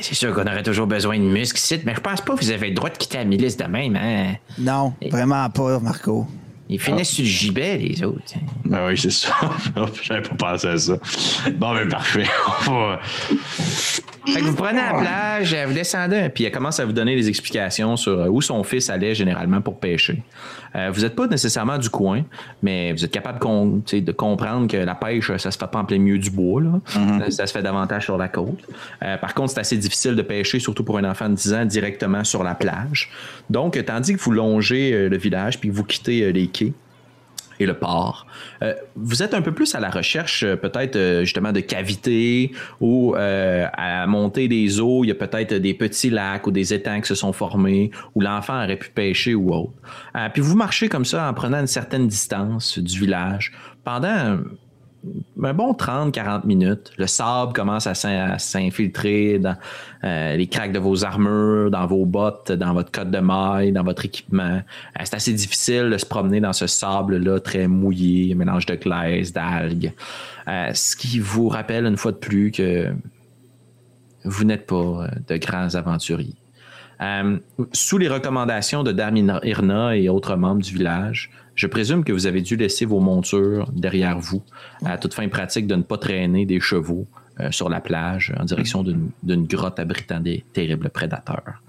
c'est sûr qu'on aurait toujours besoin de muscles ici, mais je pense pas que vous avez le droit de quitter la milice de même, hein. Non, vraiment pas, Marco. Ils finissent sur le gibet, les autres. Ben oui, c'est ça. J'avais pas pensé à ça. Bon, ben, parfait. Fait que vous prenez la plage, vous descendez, puis elle commence à vous donner des explications sur euh, où son fils allait généralement pour pêcher. Euh, vous n'êtes pas nécessairement du coin, mais vous êtes capable de, comprendre que la pêche, ça se fait pas en plein milieu du bois. Là. ça, ça se fait davantage sur la côte. Euh, par contre, c'est assez difficile de pêcher, surtout pour un enfant de 10 ans, directement sur la plage. Donc, tandis que vous longez euh, le village, puis que vous quittez euh, les quais, et le port. Euh, vous êtes un peu plus à la recherche euh, peut-être euh, justement de cavités ou euh, à la montée des eaux, il y a peut-être des petits lacs ou des étangs qui se sont formés où l'enfant aurait pu pêcher ou autre. Puis vous marchez comme ça en prenant une certaine distance du village pendant un bon 30-40 minutes. Le sable commence à s'in- à s'infiltrer dans euh, les craques de vos armures, dans vos bottes, dans votre cotte de maille, dans votre équipement. Euh, c'est assez difficile de se promener dans ce sable-là très mouillé, un mélange de glaise, d'algues. Euh, ce qui vous rappelle une fois de plus que vous n'êtes pas de grands aventuriers. Sous les recommandations de Dame Irna et autres membres du village, je présume que vous avez dû laisser vos montures derrière vous, à toute fin pratique de ne pas traîner des chevaux euh, sur la plage en direction d'une d'une grotte abritant des terribles prédateurs.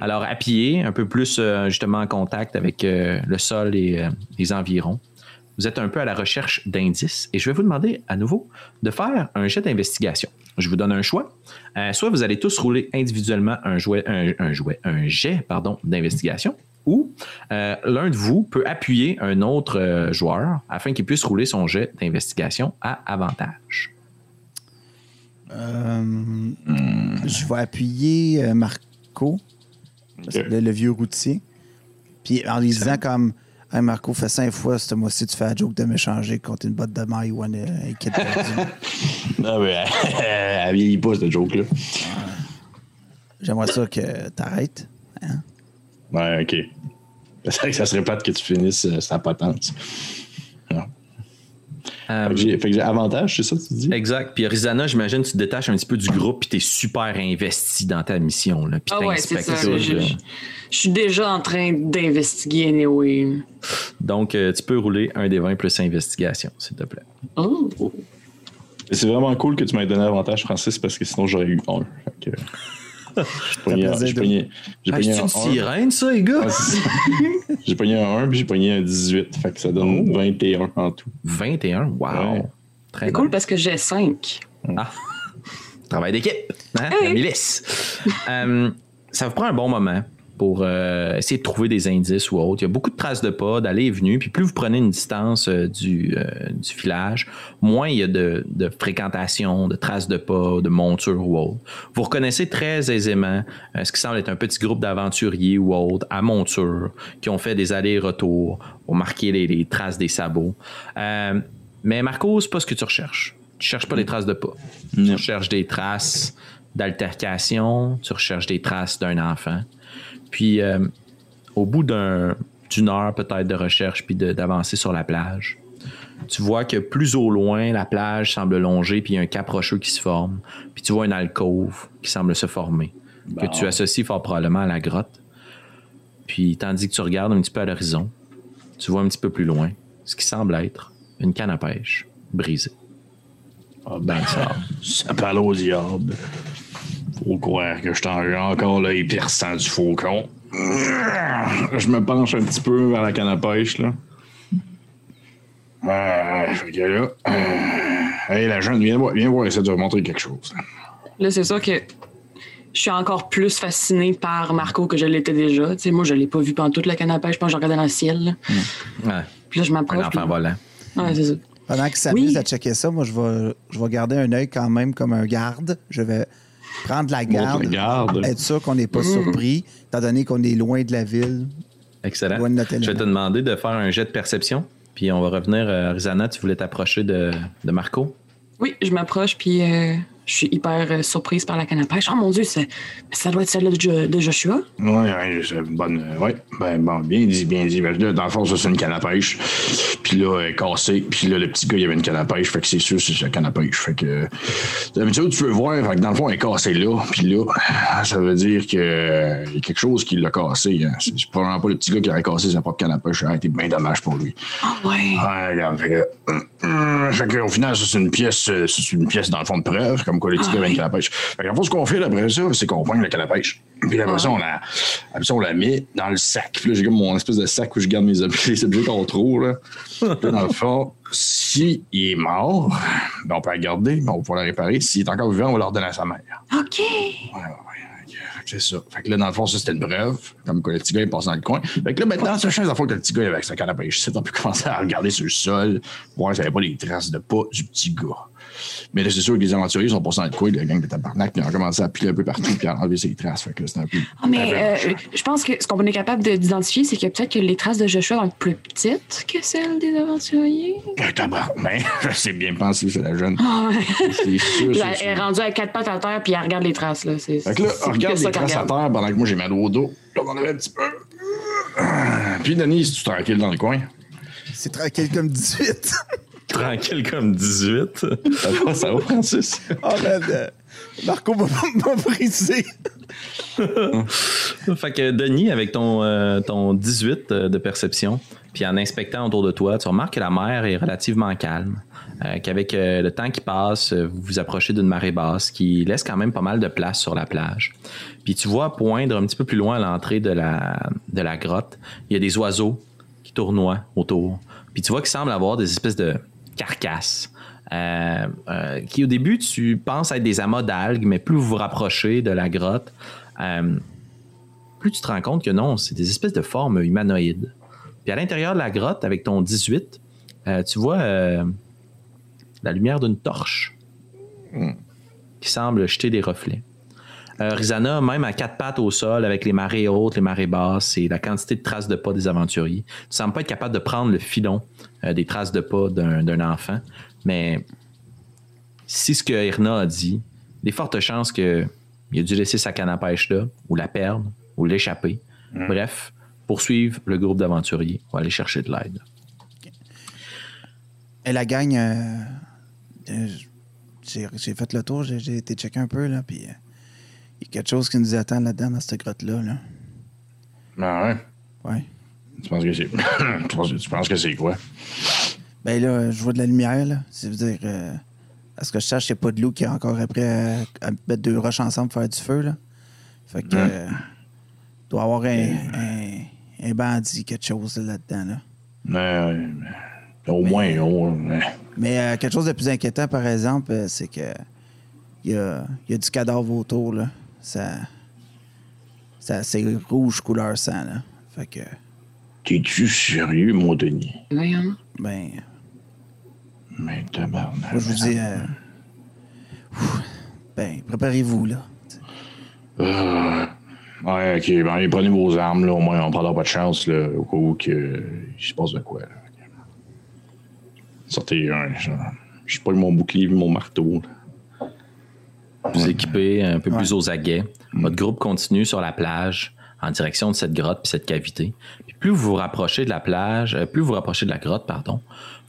Alors, à pied, un peu plus euh, justement en contact avec euh, le sol et les environs, vous êtes un peu à la recherche d'indices et je vais vous demander à nouveau de faire un jet d'investigation. Je vous donne un choix. Soit vous allez tous rouler individuellement un, jouet, un, un jouet, un jet d'investigation, ou euh, l'un de vous peut appuyer un autre euh, joueur afin qu'il puisse rouler son jet d'investigation à avantage. Euh, Je vais appuyer Marco, le, le vieux routier. Puis en lui disant comme Hey Marco, fais cinq fois ce mois-ci, tu fais la joke de m'échanger contre une botte de maille ou un, kit perdu. Ah, mais elle vieillit pas, cette joke-là. J'aimerais ça que t'arrêtes. Ouais, ok. C'est vrai que ça serait plate que tu finisses euh, sa potence. Non. Euh, Fait que j'ai- fait que j'ai avantage, c'est ça que tu dis? exact. Puis Rizana, j'imagine, tu te détaches un petit peu du groupe puis tu es super investi dans ta mission. Là, puis Ah ouais, c'est ça. tout, Je, là. je- je suis déjà en train d'investiguer anyway. Donc, euh, tu peux rouler un des 20 plus investigation, s'il te plaît. Oh. C'est vraiment cool que tu m'aies donné avantage, Francis, parce que sinon j'aurais eu un. J'ai pogné un- plaisir j'ai de- pogné- j'ai Ah, pogné c'est un une 1. sirène, ça, les gars? Ouais, c'est ça. J'ai pogné un 1 puis j'ai pogné un 18. Fait que ça donne 21 en tout. 21, wow. Ouais. Très C'est bien. cool parce que j'ai 5. Travail d'équipe, hein? la milice. Euh, ça vous prend un bon moment pour euh, essayer de trouver des indices ou autres. Il y a beaucoup de traces de pas, d'aller et venues. Puis plus vous prenez une distance euh, du, euh, du village, moins il y a de, de fréquentation, de traces de pas, de montures ou autres. Vous reconnaissez très aisément ce qui semble être un petit groupe d'aventuriers ou autres à monture qui ont fait des allers-retours pour marquer les, les traces des sabots. Mais Marco, c'est pas ce que tu recherches. Tu cherches pas les traces de pas. Tu recherches des traces d'altercation, tu recherches des traces d'un enfant. Puis, euh, au bout d'un- d'une heure peut-être de recherche puis de- d'avancer sur la plage, tu vois que plus au loin, la plage semble longer puis il y a un cap rocheux qui se forme. Puis tu vois une alcôve qui semble se former, que tu associes fort probablement à la grotte. Puis, tandis que tu regardes un petit peu à l'horizon, tu vois un petit peu plus loin ce qui semble être une canne à pêche brisée. Ah ben ça, ça parle au diable. Faut croire que je t'en encore l'œil perçant du faucon. Je me penche un petit peu vers la canne à pêche, là. Euh, fait que là. euh, hey, la jeune, viens voir, viens voir, essaie de montrer quelque chose. Là, c'est sûr que je suis encore plus fascinée par Marco que je l'étais déjà. Tu sais, moi, je l'ai pas vu pendant toute la canne à pêche. Je pense que je regardais dans le ciel. là. Ouais, Puis là, je un m'approche. enfant puis- volant. Ouais, c'est ça. Pendant qu'il s'amuse Oui. à checker ça, moi, je vais, je vais garder un œil quand même comme un garde. Je vais prendre la garde, garde. être sûr qu'on n'est pas surpris, étant donné qu'on est loin de la ville. Excellent. Loin de notre Je vais te demander de faire un jet de perception. Puis on va revenir. euh, Rizana, tu voulais t'approcher de, de Marco? Oui, je m'approche, puis euh, je suis hyper euh, surprise par la canne à pêche. Oh mon Dieu, c'est- ça doit être celle de, de Joshua. Ouais, ouais, c'est bonne. euh, Ouais, ben bon, bien dit, bien dit. Ben, là, dans le fond, ça, c'est une canne à pêche. Puis là, elle est cassée. Puis là, le petit gars, il avait une canne à pêche. Fait que c'est sûr, c'est la canne à pêche. Fait que. euh, D'habitude, tu peux voir, fait que dans le fond, elle est cassée là. Puis là, ça veut dire qu'il y a quelque chose qui l'a cassé. Hein. C'est probablement pas le petit gars qui aurait cassé sa propre canne à pêche. Ça aurait été bien dommage pour lui. Ah ouais. Ouais, regarde, fait que, fait que, au final, ça, c'est une pièce, c'est une pièce dans le fond de preuve, comme quoi le petit gars avait une canne à pêche. Fait que, en fait, ce qu'on fait, après ça, c'est qu'on pogne la canne à pêche. Puis après ça, on la, après ça, on la met dans le sac. Puis là, j'ai comme mon espèce de sac où je garde mes objets, les objets qu'on trouve, là. Puis là, dans le fond, si il est mort, ben, on peut la garder, on va pouvoir la réparer. S'il est encore vivant, on va la redonner à sa mère. OK. Ouais, ouais, ouais. C'est ça. Fait que là, dans le fond, ça, c'était une preuve. Comme quoi le petit gars est passé dans le coin. Fait que là, maintenant, c'est la fois que le petit gars avec sa canne à pêche. On peut commencer à regarder sur le sol, voir s'il n'y avait pas des traces de pas du petit gars. Mais là, c'est sûr que les aventuriers sont passés dans le coin, la gang de tabarnak, puis ils ont commencé à piler un peu partout, puis à enlever ses traces. Fait que un peu. Ah, mais euh, je pense que ce qu'on est capable de- d'identifier, c'est que peut-être que les traces de Joshua vont être plus petites que celles des aventuriers. Un tabarnak. Mais c'est bien pensé, c'est la jeune. Ah ouais. C'est sûr, Là, c'est elle est rendue à quatre pattes à terre, puis elle regarde les traces. Là. C'est, Fait que là, on regarde les traces à terre pendant que moi j'ai mal au dos. Là, on avait un petit peu. Puis Denis, tu tranquille dans le coin? C'est tranquille comme 18. Tranquille comme 18. Ça va, ça va, Francis? oh, man, euh, Marco m'a m'a brisé. fait que Denis, avec ton, euh, ton 18 de perception, puis en inspectant autour de toi, tu remarques que la mer est relativement calme. euh, qu'avec euh, le temps qui passe, euh, vous vous approchez d'une marée basse qui laisse quand même pas mal de place sur la plage. Puis tu vois poindre un petit peu plus loin à l'entrée de la, de la grotte, il y a des oiseaux qui tournoient autour. Puis tu vois qu'il semble avoir des espèces de carcasses. euh, euh, qui au début tu penses être des amas d'algues, mais plus vous vous rapprochez de la grotte, euh, plus tu te rends compte que non, c'est des espèces de formes humanoïdes. Puis à l'intérieur de la grotte, avec ton 18, euh, tu vois la lumière d'une torche qui semble jeter des reflets. Euh, Rizana, même à quatre pattes au sol, avec les marées hautes, les marées basses et la quantité de traces de pas des aventuriers, tu sembles pas être capable de prendre le filon euh, des traces de pas d'un d'un enfant. Mais si ce que Irna a dit, des fortes chances qu'il a dû laisser sa canne à pêche là, ou la perdre, ou l'échapper. Bref, poursuivre le groupe d'aventuriers ou aller chercher de l'aide. Et la gang, euh, euh, j'ai fait le tour, j'ai j'ai été checker un peu, là, puis euh, il y a quelque chose qui nous attend là-dedans, dans cette grotte-là. Là. Ah ouais. Ouais. Tu penses que c'est. tu, penses, tu penses que c'est quoi? Ben là, euh, je vois de la lumière, là. Ça veut dire, euh, à ce que je sache, c'est pas de l'eau qui est encore après à, à mettre deux roches ensemble pour faire du feu, là. Fait que, Ouais. euh, doit y avoir un, un, un bandit, quelque chose là-dedans, là. Euh, au moins, euh, Mais euh, quelque chose de plus inquiétant, par exemple, euh, c'est que il y a, il y a du cadavre autour, là. Ça, ça c'est rouge couleur sang, là. Fait que, T'es-tu sérieux, mon Denis? Voyons. ben, Mais tabarnak. je vous dis, euh, ben, préparez-vous, là. Euh, ouais, ok. Ben, allez, prenez vos armes, là. Au moins, on prendra pas de chance, là, au cas où que, euh, il se passe de quoi, là. Sortez un. Je, je pas mon bouclier et mon marteau. là. Vous équipez un peu Ouais. plus aux aguets. Votre groupe continue sur la plage en direction de cette grotte puis cette cavité. Puis plus vous vous rapprochez de la plage, euh, plus vous vous rapprochez de la grotte, pardon,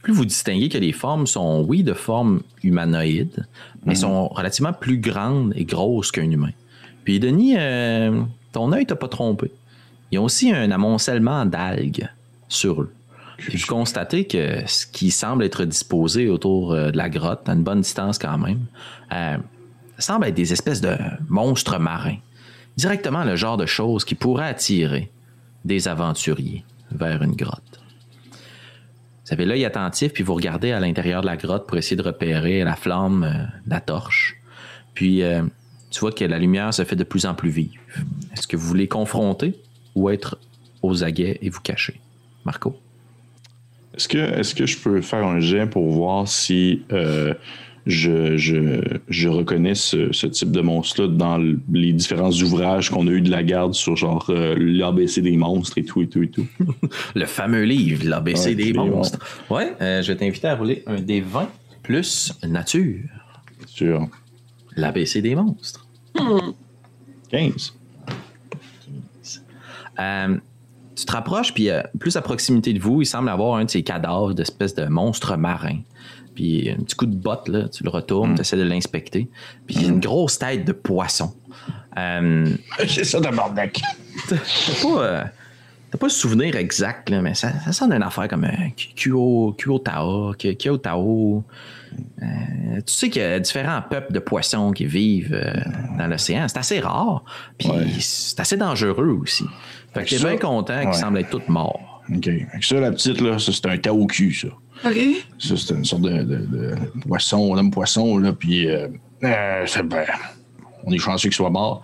plus vous distinguez que les formes sont, oui, de forme humanoïde, mais sont relativement plus grandes et grosses qu'un humain. Puis Denis, euh, ton œil t'a pas trompé. Ils ont aussi un amoncellement d'algues sur eux. Puis vous constatez que ce qui semble être disposé autour euh, de la grotte, à une bonne distance quand même, euh, semble être des espèces de monstres marins. Directement le genre de choses qui pourraient attirer des aventuriers vers une grotte. Vous avez l'œil attentif, puis vous regardez à l'intérieur de la grotte pour essayer de repérer la flamme euh, de la torche. Puis euh, tu vois que la lumière se fait de plus en plus vive. Est-ce que vous voulez confronter ou être aux aguets et vous cacher? Marco? Est-ce que, est que je peux faire un jet pour voir si euh, je, je, je reconnais ce, ce type de monstre-là dans les différents ouvrages qu'on a eu de la garde sur genre euh, l'ABC des monstres et tout et tout et tout? Le fameux livre, l'ABC Ouais, des les monstres. Ouais, euh, je vais t'inviter à rouler un des 20 plus nature. Sur L'ABC des monstres. 15. Euh, tu te rapproches, puis plus à proximité de vous, il semble avoir un de ces cadavres d'espèces de monstres marins. Puis un petit coup de botte, là, tu le retournes, tu essaies de l'inspecter. Puis il y a une grosse tête de poisson. Euh, C'est ça, tabarnak. T'as pas, euh, t'as pas le souvenir exact, là, mais ça, ça sonne d'une affaire comme euh, Kyo, Kyotao, Ky- Kyotao. Euh, tu sais qu'il y a différents peuples de poissons qui vivent euh, dans l'océan. C'est assez rare. Puis Ouais. c'est assez dangereux aussi. Fait que t'es bien content qu'ils ouais. semblent être tous morts. OK. Ça, la petite, là, ça, c'est un tao cul, ça. OK. Ça, c'est une sorte de, de, de poisson, homme poisson, là, puis euh, euh, c'est- ben, on est chanceux qu'il soit mort.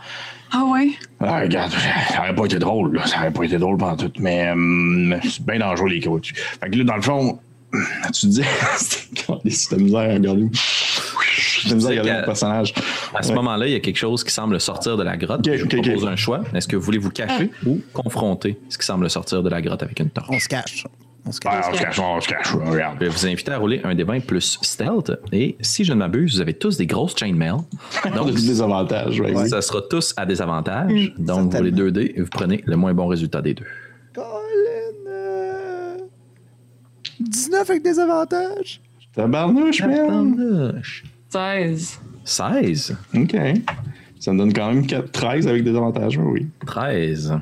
Ah ouais? Ah, regarde, ça aurait pas été drôle, là. Ça aurait pas été drôle pendant tout, mais euh, c'est bien dangereux, les coachs. Fait que là, dans le fond, tu te dis, c'est de misère à regarder. De misère à regarder mon personnage. À ce Ouais. moment-là, il y a quelque chose qui semble sortir de la grotte. Ok, Je vous propose un choix. Est-ce que vous voulez vous cacher ou confronter ce qui semble sortir de la grotte avec une torche? On se cache. On se cache. on se cache, on se cache, regarde. Je vais vous inviter à rouler un des 20 plus stealth. Et si je ne m'abuse, vous avez tous des grosses chainmail. Donc, des avantages, ça sera tous à désavantage. Donc, vous roulez certainement. 2 dés et vous prenez le moins bon résultat des deux. Colin, euh, 19 avec des avantages. Tabarnouche, man. Tabarnouche. 16. 16, OK. Ça me donne quand même 4, 13 avec des avantages, oui. 13.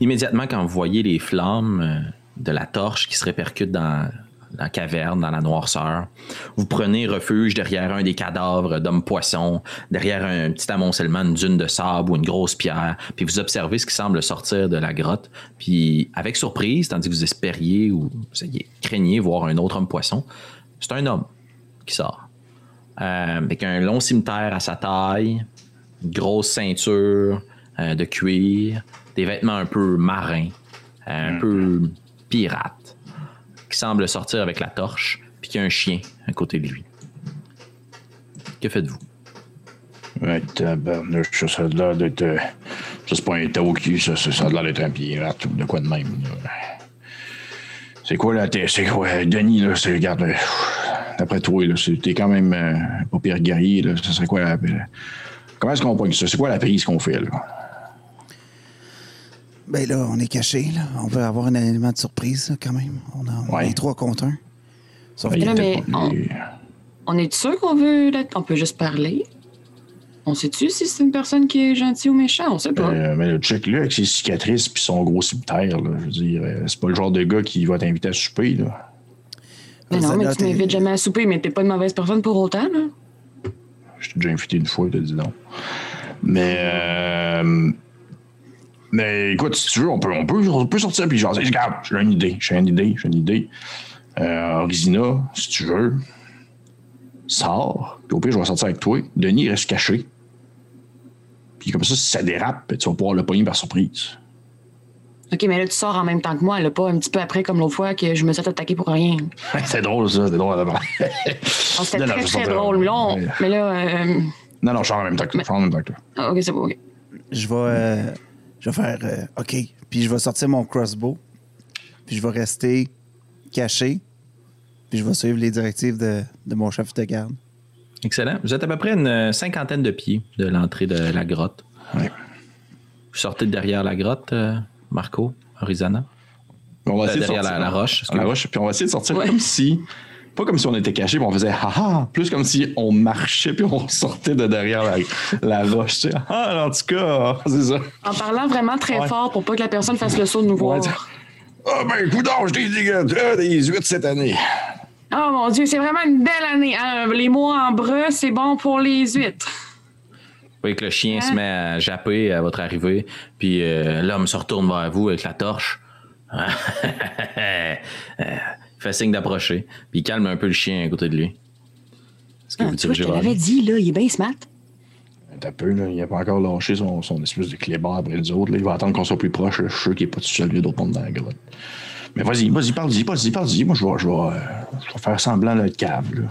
Immédiatement, quand vous voyez les flammes euh, de la torche qui se répercutent dans la caverne, dans la noirceur, vous prenez refuge derrière un des cadavres d'hommes-poissons, derrière un petit amoncellement, une dune de sable ou une grosse pierre, puis vous observez ce qui semble sortir de la grotte, puis avec surprise, tandis que vous espériez ou vous craigniez voir un autre homme-poisson, c'est un homme qui sort. Euh, avec un long cimetière à sa taille, une grosse ceinture euh, de cuir, des vêtements un peu marins, euh, un peu pirates, qui semble sortir avec la torche, puis qu'il y a un chien à côté de lui. Que faites-vous? Ouais, tabarnouche, ça, a l'air d'être. euh, Ça, c'est pas un tao cul, ça, ça, a l'air d'être un pirate ou de quoi de même. là. C'est quoi la tête? C'est quoi? Denis, là, c'est. Regarde, euh, d'après toi, là, c'est- t'es quand même euh, pas pire guerrier, là. Ça serait quoi la. Comment est-ce qu'on pogne ça? C'est quoi la prise qu'on fait, là? Ben là, on est caché. Là. On peut avoir un élément de surprise là, quand même. On, a, on Ouais. est trois contre un. Sauf Ben, que- mais pas on- est sûr qu'on veut. la- On peut juste parler? On sait-tu si c'est une personne qui est gentille ou méchant? On sait pas. Euh, mais le check là avec ses cicatrices puis son gros cimetière, là, je veux dire, euh, c'est pas le genre de gars qui va t'inviter à souper, là. mais non, mais tu m'invites jamais à souper, mais t'es pas une mauvaise personne pour autant, là. Je t'ai déjà invité une fois, t'as dit non. Mais, euh, mais écoute, si tu veux, on peut, on peut, on peut sortir puis genre, regarde, j'ai une idée, j'ai une idée, j'ai une idée. Euh, Orizina, si tu veux, sors, puis au pire, je vais sortir avec toi. Denis reste caché. Puis comme ça, si ça dérape, ben, tu vas pouvoir le pogner par surprise. Ok, mais là, tu sors en même temps que moi, là, pas un petit peu après, comme l'autre fois, que je me suis fait attaquer pour rien. c'est drôle, ça, c'est drôle d'abord. C'était très, drôle. Là, on- Ouais. Mais là, euh... Non, non, je sors en même temps que toi. Je sors en même temps que toi. ah, ok, c'est bon, ok. je vais, euh, je vais faire euh, OK. Puis je vais sortir mon crossbow. Puis je vais rester caché. Puis je vais suivre les directives de, de mon chef de garde. Excellent. Vous êtes à peu près une cinquantaine de pieds de l'entrée de la grotte. Ouais. Vous sortez de derrière la grotte, euh, Marco, Horizana. On va Euh, essayer de derrière sortir- la- la roche, La roche. Puis on va essayer de sortir Ouais. comme si pas comme si on était caché, mais on faisait haha, plus comme si on marchait puis on sortait de derrière la, la roche. Tu sais. Ah, en tout cas, c'est ça. En parlant vraiment très Ouais. fort pour pas que la personne fasse le saut de nous voir. Ouais, Ah, ben, écoute, je t'ai dit que euh, des 18 cette année. Oh mon Dieu, c'est vraiment une belle année. hein. Les mois en breu, c'est bon pour les huîtres. Vous voyez que le chien Hein? se met à japper à votre arrivée, puis euh, l'homme se retourne vers vous avec la torche. Il fait signe d'approcher, puis il calme un peu le chien à côté de lui. Est-ce que vous Ah, je te l'avais dit, là, il est bien smart. T'as peu, là. Il a pas encore lâché son, son espèce de clébard après les autres. là. Il va attendre qu'on soit plus proche. là. Je suis sûr qu'il n'est pas tout seul, il y a d'autres dans la grotte. Mais vas-y, vas-y, parle-y, parle-y, parle-y. Moi, je vais, je vais, euh, je vais faire semblant d'être cave, là.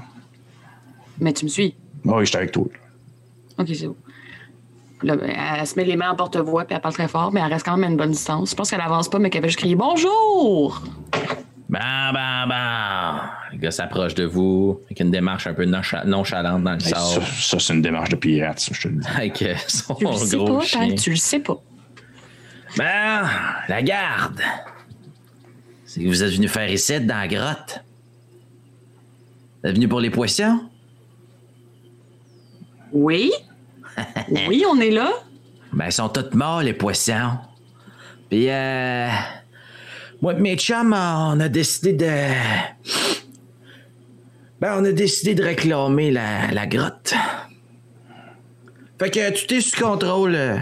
Mais tu me suis. Ah oui, j'étais avec toi. là. OK, c'est bon. Là, ben, elle se met les mains en porte-voix, puis elle parle très fort, mais elle reste quand même à une bonne distance. Je pense qu'elle avance pas, mais qu'elle va juste crier Bonjour! Bam, bam, bam! Le gars s'approche de vous avec une démarche un peu noncha- nonchalante dans le Hey, ça, sable, ça, c'est une démarche de pirate, ça, je te le dis. avec euh, son Tu le sais gros pas, chien. Pat, tu le sais pas. Ben, la garde! C'est que vous êtes venu faire ici dans la grotte. Vous êtes venu pour les poissons? Oui? oui, on est là? Ben, ils sont tous morts, les poissons. Puis, euh. Moi et mes chums, on a décidé de. Ben, on a décidé de réclamer la, la grotte. Fait que tout est sous contrôle. euh.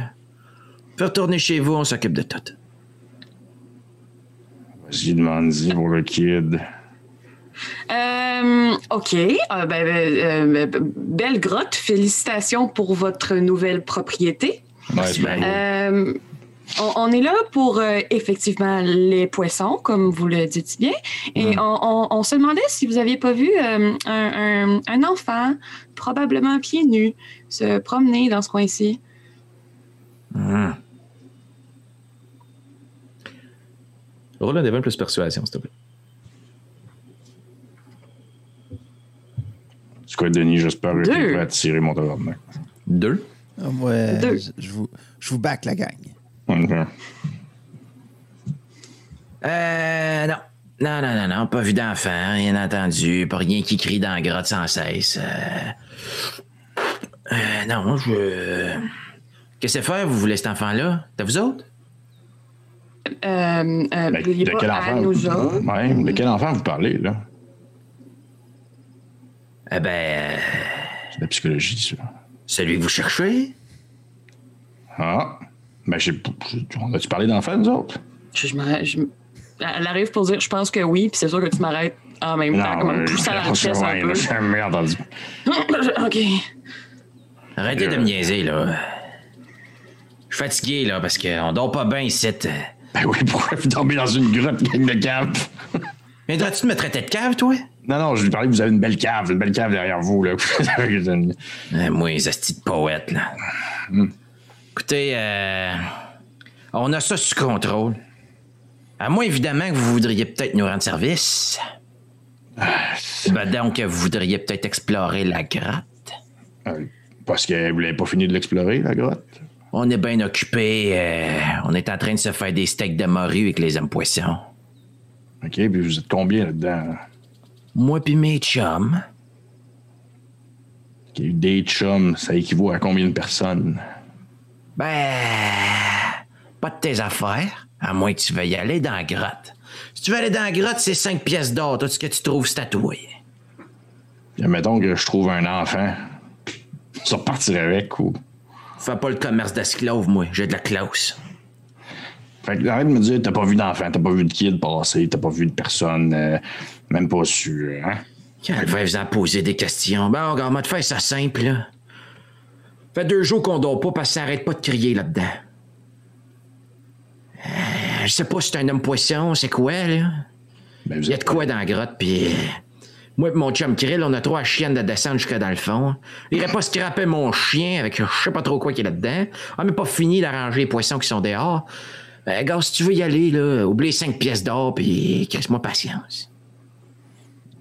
Fais retourner chez vous, on s'occupe de tout. Vas-y, demande-y pour le kid. Euh, OK. Euh, ben, ben, euh, belle grotte. Félicitations pour votre nouvelle propriété. On, on est là pour euh, effectivement les poissons, comme vous le dites bien. Et on, on- on se demandait si vous aviez pas vu euh, un, un- un enfant, probablement pieds nus, se promener dans ce coin-ci. Hum. Roule un devin plus persuasion, s'il te plaît. C'est quoi, Denis? J'espère que tu Deux. peux attirer mon tabarnak? Deux. Ah, ouais, Deux. je, je vous, je vous back la gang. Euh, non. Non, non, non, non, pas vu d'enfant, rien entendu, pas rien qui crie dans la grotte sans cesse. Euh, euh, non, je... Qu'est-ce que faire, vous voulez cet enfant-là? T'as vous autres? Euh, euh, Ben, de pas quel à enfant? nous autres? Ouais, de quel enfant vous parlez, là? Eh ben, euh, C'est de la psychologie, ça. celui que vous cherchez? Ah. Ben, j'ai. On a-tu parlé d'enfants, nous autres? Je, je m'arrête- je- elle arrive pour dire, je pense que oui, puis c'est sûr que tu m'arrêtes en même temps, comme en me euh, poussant le chest un peu. J'ai jamais entendu. OK. Arrêtez de me niaiser, là. Je suis fatigué, là, parce qu'on dort pas bien ici. Ben oui, pourquoi vous dormez dans une grotte, gang de cave? Viendras-tu de me traiter de cave, toi? Non, non, je lui parlais que vous avez une belle cave, une belle cave derrière vous, là. Euh, moi, les astis de poète, là. Écoutez, euh, on a ça sous contrôle. À moins, évidemment, que vous voudriez peut-être nous rendre service. Ben donc, vous voudriez peut-être explorer la grotte. Euh, Parce que vous l'avez pas fini de l'explorer, la grotte? On est bien occupé. euh, on est en train de se faire des steaks de morue avec les hommes poissons. OK, puis vous êtes combien là-dedans? Moi puis mes chums. OK, des chums, ça équivaut à combien de personnes? Ben, pas de tes affaires, à moins que tu veuilles aller dans la grotte. Si tu veux aller dans la grotte, c'est cinq pièces d'or. Tout ce que tu trouves, c'est tatoué. Puis admettons que je trouve un enfant. Ça repartirait avec ou? Fais pas le commerce d'esclaves, moi. J'ai de la classe. Fait que arrête de me dire, t'as pas vu d'enfant, t'as pas vu de kid passer, t'as pas vu de personne, euh, même pas su, hein? Quand va vous en poser des questions. Bon, regarde, moi, te faire ça simple, là. Fait deux jours qu'on dort pas parce que ça arrête pas de crier là-dedans. Euh, je sais pas si c'est un homme poisson, c'est quoi, là? Ben, Il y a de quoi dans la grotte, puis euh, moi et mon chum Krill, on a trois chiennes de descendre jusque dans le fond. Il irait pas scraper mon chien avec je sais pas trop quoi qui est là-dedans. On n'a pas fini d'arranger les poissons qui sont dehors. Ben, gars, si tu veux y aller, là, oublie cinq pièces d'or, puis crisse-moi patience.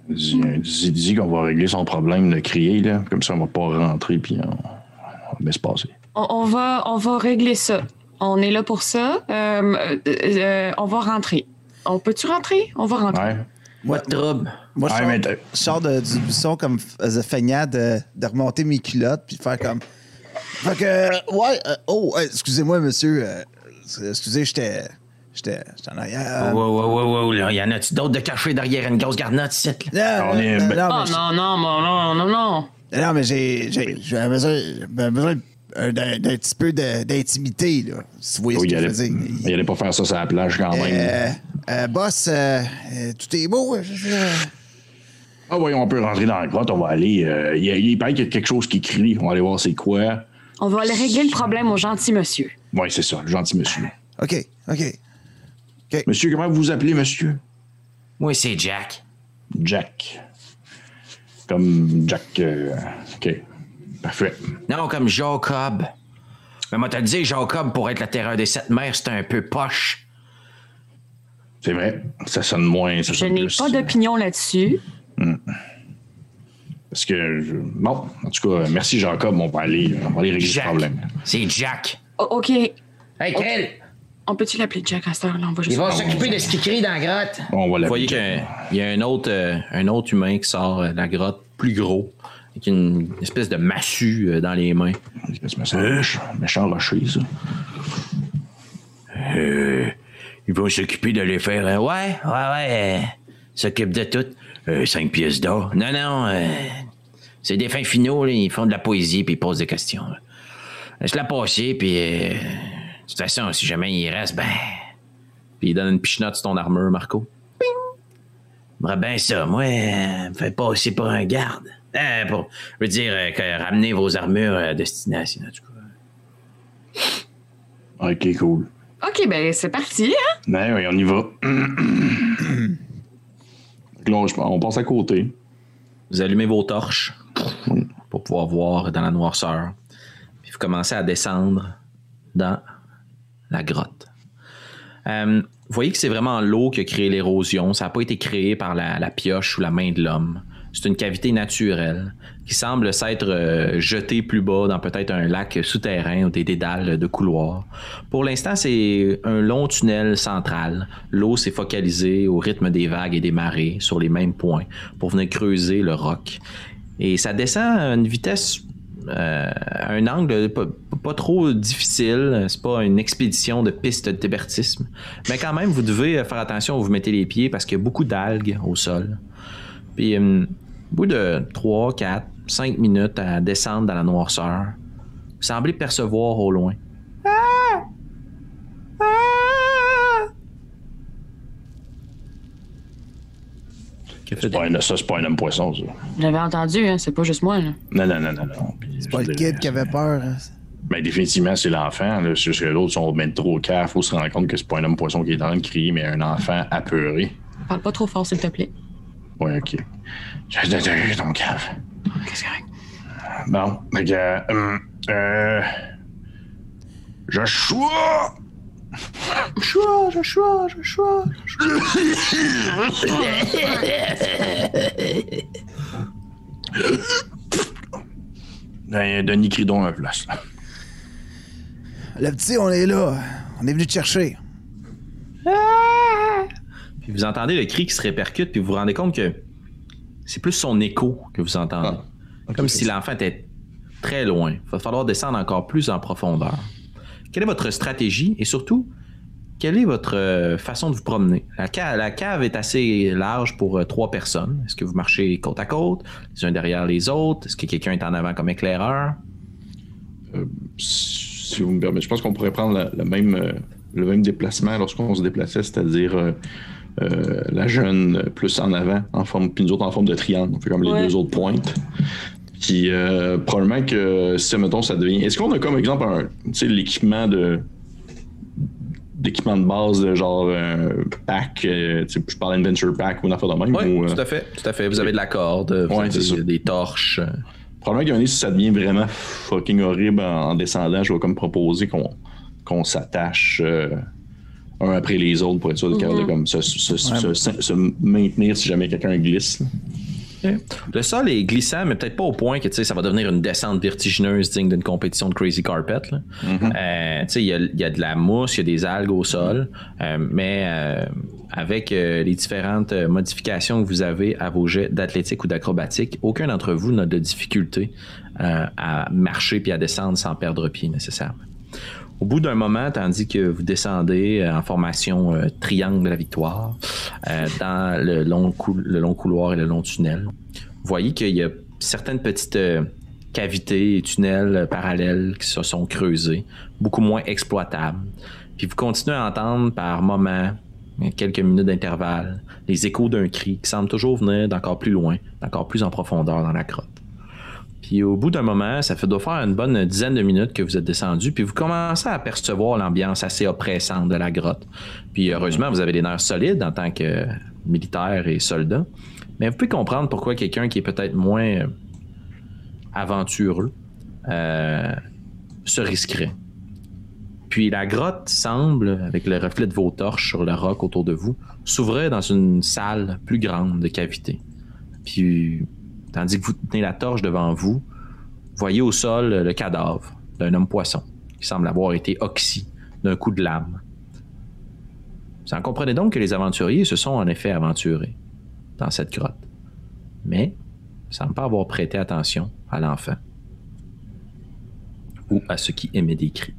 Dis, dis, dis qu'on va régler son problème de crier, là. Comme ça, on va pas rentrer, puis on, on va. On, on va, on va régler ça. On est là pour ça. Euh, euh, euh, on va rentrer. On peut-tu rentrer? On va rentrer. Ouais. De trouble. moi je Ouais, sors- de- du buisson comme faisait feignant de, de remonter mes culottes puis de faire comme. Fait que, euh, ouais, euh, oh, excusez-moi, monsieur. euh, excusez, j'étais. J'étais j'étais en arrière. Wow, wow, wow, wow, là. Y en a-tu d'autres de cachés derrière une grosse garnotte ici, là? Non, On est- non, non, non, non, non, non, non. mais j'ai j'ai- j'ai besoin, euh, d'un d'un petit peu d'intimité, là. Si vous voyez Oh, ce il, que je allait, veux dire. il allait pas faire ça sur la plage quand même. Euh, euh, boss, euh, tout est beau. je- Ah oui, on peut rentrer dans la grotte, on va aller. euh, il, y a- il paraît qu'il y a quelque chose qui crie. On va aller voir c'est quoi. On va aller régler le problème au gentil monsieur. Oui, c'est ça, le gentil monsieur. OK, OK. Monsieur, comment vous vous appelez, monsieur? Moi, c'est Jack. Jack. Comme Jack. euh, OK. Parfait. Non, comme Jacob. Mais moi, t'as dit, Jacob, pour être la terreur des sept mers, c'était un peu poche. C'est vrai. Ça sonne moins. Ça Je n'ai pas d'opinion là-dessus. Parce que. je- Bon, en tout cas, merci Jacob. On va aller, on va aller régler ce problème. C'est Jack. O- OK. Hey, Krill, On peut-tu l'appeler Jack à cette heure-là? On va juste... il va s'occuper de ce qui crie dans la grotte. On va Vous voyez qu'il y a un- autre, euh, un autre humain qui sort euh, de la grotte, plus gros, avec une espèce de massue euh, dans les mains. Semble méchant, méchant rocher, ça. Euh, il va s'occuper de les faire. euh, ouais, ouais, ouais. euh, s'occupe de tout. Euh, cinq pièces d'or. Non, non. euh, c'est des fins finaux, là, ils font de la poésie puis ils posent des questions. là. Laisse-la passer, puis. euh, toute façon, si jamais il reste, ben. Puis il donne une pichenote sur ton armure, Marco. J'aimerais bien ça. Moi, euh, me fais passer pour un garde. Euh, pour, je veux dire, euh, que ramenez vos armures à destination, en tout cas. Ok, cool. OK, ben c'est parti, hein? Ben oui, on y va. Donc là, on- on passe à côté. Vous allumez vos torches pour pouvoir voir dans la noirceur. Puis vous commencez à descendre dans la grotte. Euh, vous voyez que c'est vraiment l'eau qui a créé l'érosion. Ça n'a pas été créé par la, la pioche ou la main de l'homme. C'est une cavité naturelle qui semble s'être euh, jetée plus bas dans peut-être un lac souterrain ou des dédales de couloirs. Pour l'instant, c'est un long tunnel central. L'eau s'est focalisée au rythme des vagues et des marées sur les mêmes points pour venir creuser le roc. Et ça descend à une vitesse euh, un angle pas, pas trop difficile. C'est pas une expédition de piste de tébertisme. Mais quand même, vous devez faire attention où vous mettez les pieds parce qu'il y a beaucoup d'algues au sol. Puis, euh, au bout de 3, 4, 5 minutes à descendre dans la noirceur, vous semblez percevoir au loin. Fait pas un- ça, c'est pas un homme poisson, ça. J'avais entendu, hein, c'est pas juste moi. Là. Non, non, non, non, non. C'est pas le kid qui avait peur. hein. Ben, définitivement, c'est l'enfant. là. C'est juste que l'autre sont même trop au caf. Faut se rendre compte que c'est pas un homme poisson qui est en train de crier, mais un enfant apeuré. Parle pas trop fort, s'il te plaît. Ouais, ok. Je je- ton cave. Qu'est-ce que Bon, fait que, euh, euh, Joshua! Joshua, Joshua, Joshua, Ben, Denis Cridon un là. Le petit, on est là. On est venu te chercher. Puis vous entendez le cri qui se répercute, puis vous vous rendez compte que c'est plus son écho que vous entendez. Comme si l'enfant était très loin. Il va falloir descendre encore plus en profondeur. Quelle est votre stratégie et surtout, quelle est votre euh, façon de vous promener? La cave, la cave est assez large pour euh, trois personnes. Est-ce que vous marchez côte à côte, les uns derrière les autres? Est-ce que quelqu'un est en avant comme éclaireur? si vous me permettez, je pense qu'on pourrait prendre la- même, euh, le même déplacement lorsqu'on se déplaçait, c'est-à-dire euh, euh, la jeune plus en avant, en forme, puis nous autres en forme de triangle. On fait comme les deux autres pointes. Puis euh, probablement que si, mettons, ça devient. Est-ce qu'on a comme exemple un, tu sais, l'équipement de d'équipement de base de genre euh, pack, euh, tu sais, je parle d'adventure pack ou une affaire de même. Oui, ou, euh, tout à fait. Tout à fait. Vous avez de la corde, vous Ouais, avez c'est ça. des, des torches. Probablement qu'un moment donné, si ça devient vraiment fucking horrible en, en descendant, je vais comme proposer qu'on qu'on s'attache euh, un après les autres pour être sûr de, comme se, se- se- se- se maintenir si jamais quelqu'un glisse. là. Le sol est glissant, mais peut-être pas au point que tu sais, ça va devenir une descente vertigineuse digne d'une compétition de Crazy Carpet. là. Euh, il y a, il y a de la mousse, il y a des algues au sol, euh, mais euh, avec les différentes modifications que vous avez à vos jets d'athlétique ou d'acrobatique, aucun d'entre vous n'a de difficulté à marcher puis à descendre sans perdre pied nécessairement. Au bout d'un moment, tandis que vous descendez euh, en formation euh, triangle de la victoire euh, dans le long, couloir et le long tunnel, vous voyez qu'il y a certaines petites cavités et tunnels parallèles qui se sont creusés, beaucoup moins exploitables. Puis vous continuez à entendre par moments, quelques minutes d'intervalle, les échos d'un cri qui semble toujours venir d'encore plus loin, d'encore plus en profondeur dans la grotte. Puis au bout d'un moment, ça fait doit faire une bonne dizaine de minutes que vous êtes descendu, puis vous commencez à percevoir l'ambiance assez oppressante de la grotte. Puis heureusement, vous avez des nerfs solides en tant que militaire et soldat. Mais vous pouvez comprendre pourquoi quelqu'un qui est peut-être moins euh, aventureux euh, se risquerait. Puis la grotte semble, avec le reflet de vos torches sur le roc autour de vous, s'ouvrir dans une salle plus grande de cavité. Puis, tandis que vous tenez la torche devant vous, voyez au sol le cadavre d'un homme poisson qui semble avoir été oxy d'un coup de lame. Vous en comprenez donc que les aventuriers se sont en effet aventurés dans cette grotte. Mais ne semblent pas avoir prêté attention à l'enfant ou à ce qui émet des cris.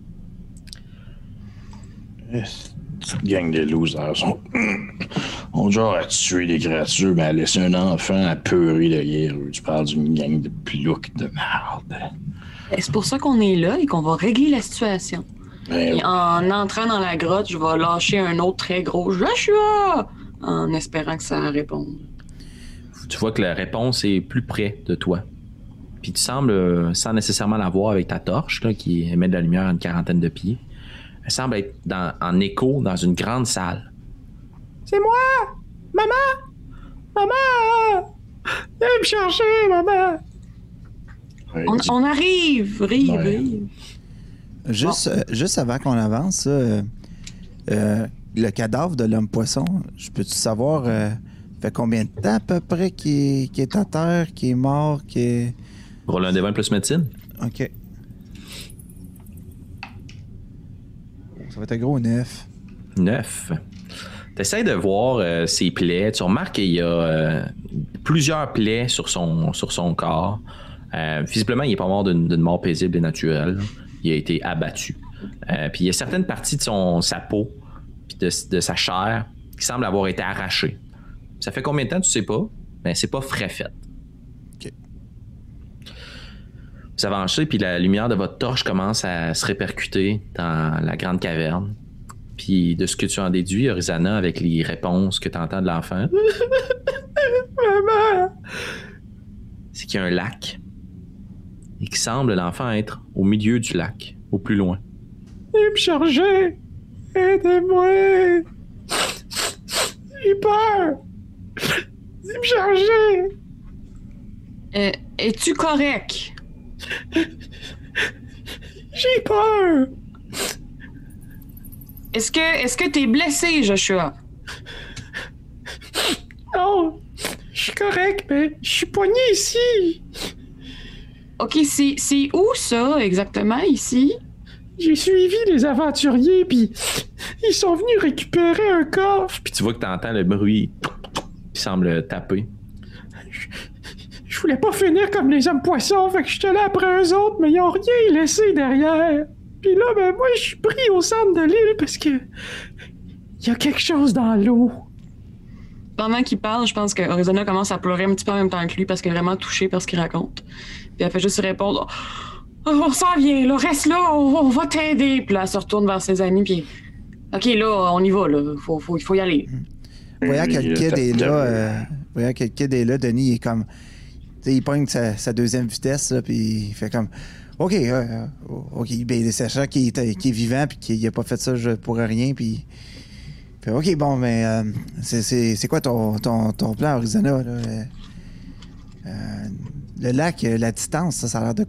Petite gang de losers. Sont... On genre à tuer des créatures, mais à laisser un enfant à peurer derrière eux. Tu parles d'une gang de ploucs de merde. Et C'est pour ça qu'on est là et qu'on va régler la situation. Ben, Et en entrant dans la grotte, je vais lâcher un autre très gros Joshua en espérant que ça réponde. tu vois que la réponse est plus près de toi. Puis tu sembles, euh, sans nécessairement la voir avec ta torche, là, qui émet de la lumière à une quarantaine de pieds, elle semble être dans- en écho dans une grande salle. C'est moi! Maman! Maman! Viens me chercher, maman! On, arrive, rive, Ouais. rive. Juste, euh, juste avant qu'on avance, euh, euh, le cadavre de l'homme poisson, je peux-tu savoir, euh, fait combien de temps à peu près qu'il est, qu'il est à terre, qu'il est mort, qu'il est. Roule un devant plus médecine? Ok. Ça va être un gros neuf. Neuf. T'essayes de voir euh, ses plaies. Tu remarques qu'il y a euh, plusieurs plaies sur son, sur son corps. Euh, visiblement, il n'est pas mort d'une d'une mort paisible et naturelle. Il a été abattu. Euh, puis il y a certaines parties de son, sa peau puis de, de sa chair qui semblent avoir été arrachées. Ça fait combien de temps, tu sais pas, mais c'est pas frais fait. Ok. Vous avancez, puis la lumière de votre torche commence à se répercuter dans la grande caverne. Puis de ce que tu en déduis, Orizana, avec les réponses que tu entends de l'enfant, Maman! c'est qu'il y a un lac. Et qui semble l'enfant être au milieu du lac, au plus loin. Il me charger! Aidez-moi! J'ai peur! Il me charger! Euh, Es-tu correct? J'ai peur! Est-ce que est-ce que t'es blessé, Joshua? Non! Je suis correct, mais je suis poigné ici! Ok, c'est c'est où ça exactement ici? J'ai suivi les aventuriers, puis ils sont venus récupérer un coffre. Puis tu vois que tu entends le bruit qui semble taper. Je, je voulais pas finir comme les hommes poissons, fait que j'étais là après eux autres, mais ils ont rien laissé derrière. Puis là, ben moi, je suis pris au centre de l'île parce que il y a quelque chose dans l'eau. Pendant qu'il parle, je pense que Arizona commence à pleurer un petit peu en même temps que lui parce qu'elle est vraiment touchée par ce qu'il raconte. Puis elle fait juste répondre Oh, On s'en vient, là, reste là, on, on va t'aider. Puis là, elle se retourne vers ses amis, puis Ok, là, on y va, là. Faut, faut, il faut y aller. Voyant que le kid t'as- est là, euh, voyant que le kid est là, Denis il est comme. Il pogne sa, sa deuxième vitesse, là, puis il fait comme. OK, euh, OK. Ben, il est sachant qu'il est, est vivant, puis qu'il a pas fait ça pour rien, puis. OK, bon, mais euh, c'est- quoi ton, ton, ton plan, Arizona, là? Euh, euh, le lac, la distance, ça, ça a l'air de.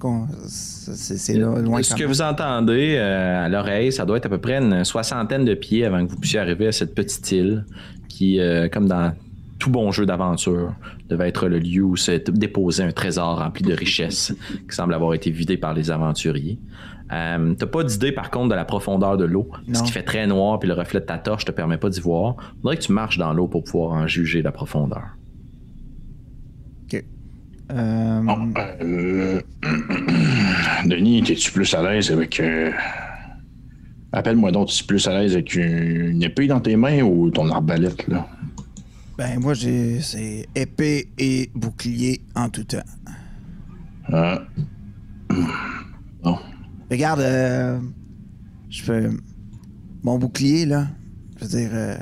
C'est loin Ce que même. vous entendez à l'oreille, ça doit être à peu près une soixantaine de pieds avant que vous puissiez arriver à cette petite île qui, comme dans tout bon jeu d'aventure devait être le lieu où se déposait un trésor rempli de richesses qui semble avoir été vidé par les aventuriers. Euh, T'as pas d'idée par contre de la profondeur de l'eau, ce qui fait très noir puis le reflet de ta torche te permet pas d'y voir. Faudrait que tu marches dans l'eau pour pouvoir en juger la profondeur. OK. Euh, Bon, euh, Denis, es-tu plus à l'aise avec. euh, Appelle-moi donc, es-tu plus à l'aise avec une épée dans tes mains ou ton arbalète, là? Ben, moi, j'ai. C'est épée et bouclier en tout temps. Ah. Bon. Regarde, euh, je peux. Mon bouclier, là, je veux dire, euh,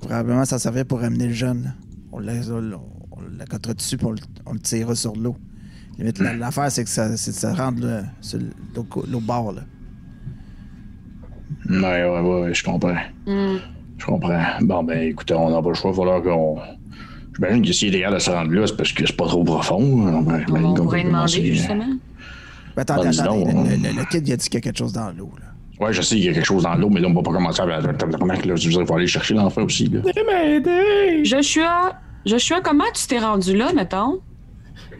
probablement ça servait pour amener le jeune. là. On l'a- on l'accotera dessus puis on, le- on le tirera sur l'eau. Limite, L'affaire, c'est que ça, c'est de se rendre là, sur l'autre bord. Là. Ouais, ouais, ouais, ouais, je comprends. Hmm. Je comprends. Bon, ben, écoutez, on n'a pas le choix, il va falloir qu'on. J'imagine que s'il est égal de se rendre là, c'est parce que c'est pas trop profond. hein. Ben, On pourrait demander, commencer- justement. Ben, attendez, attendez. le, le- le kid, il a dit qu'il y a quelque chose dans l'eau. là. Ouais, je sais qu'il y a quelque chose dans l'eau, mais là, on va pas commencer à. là, Je veux dire, il faut aller chercher l'enfant aussi, là. Joshua, Joshua, comment tu t'es rendu là, mettons?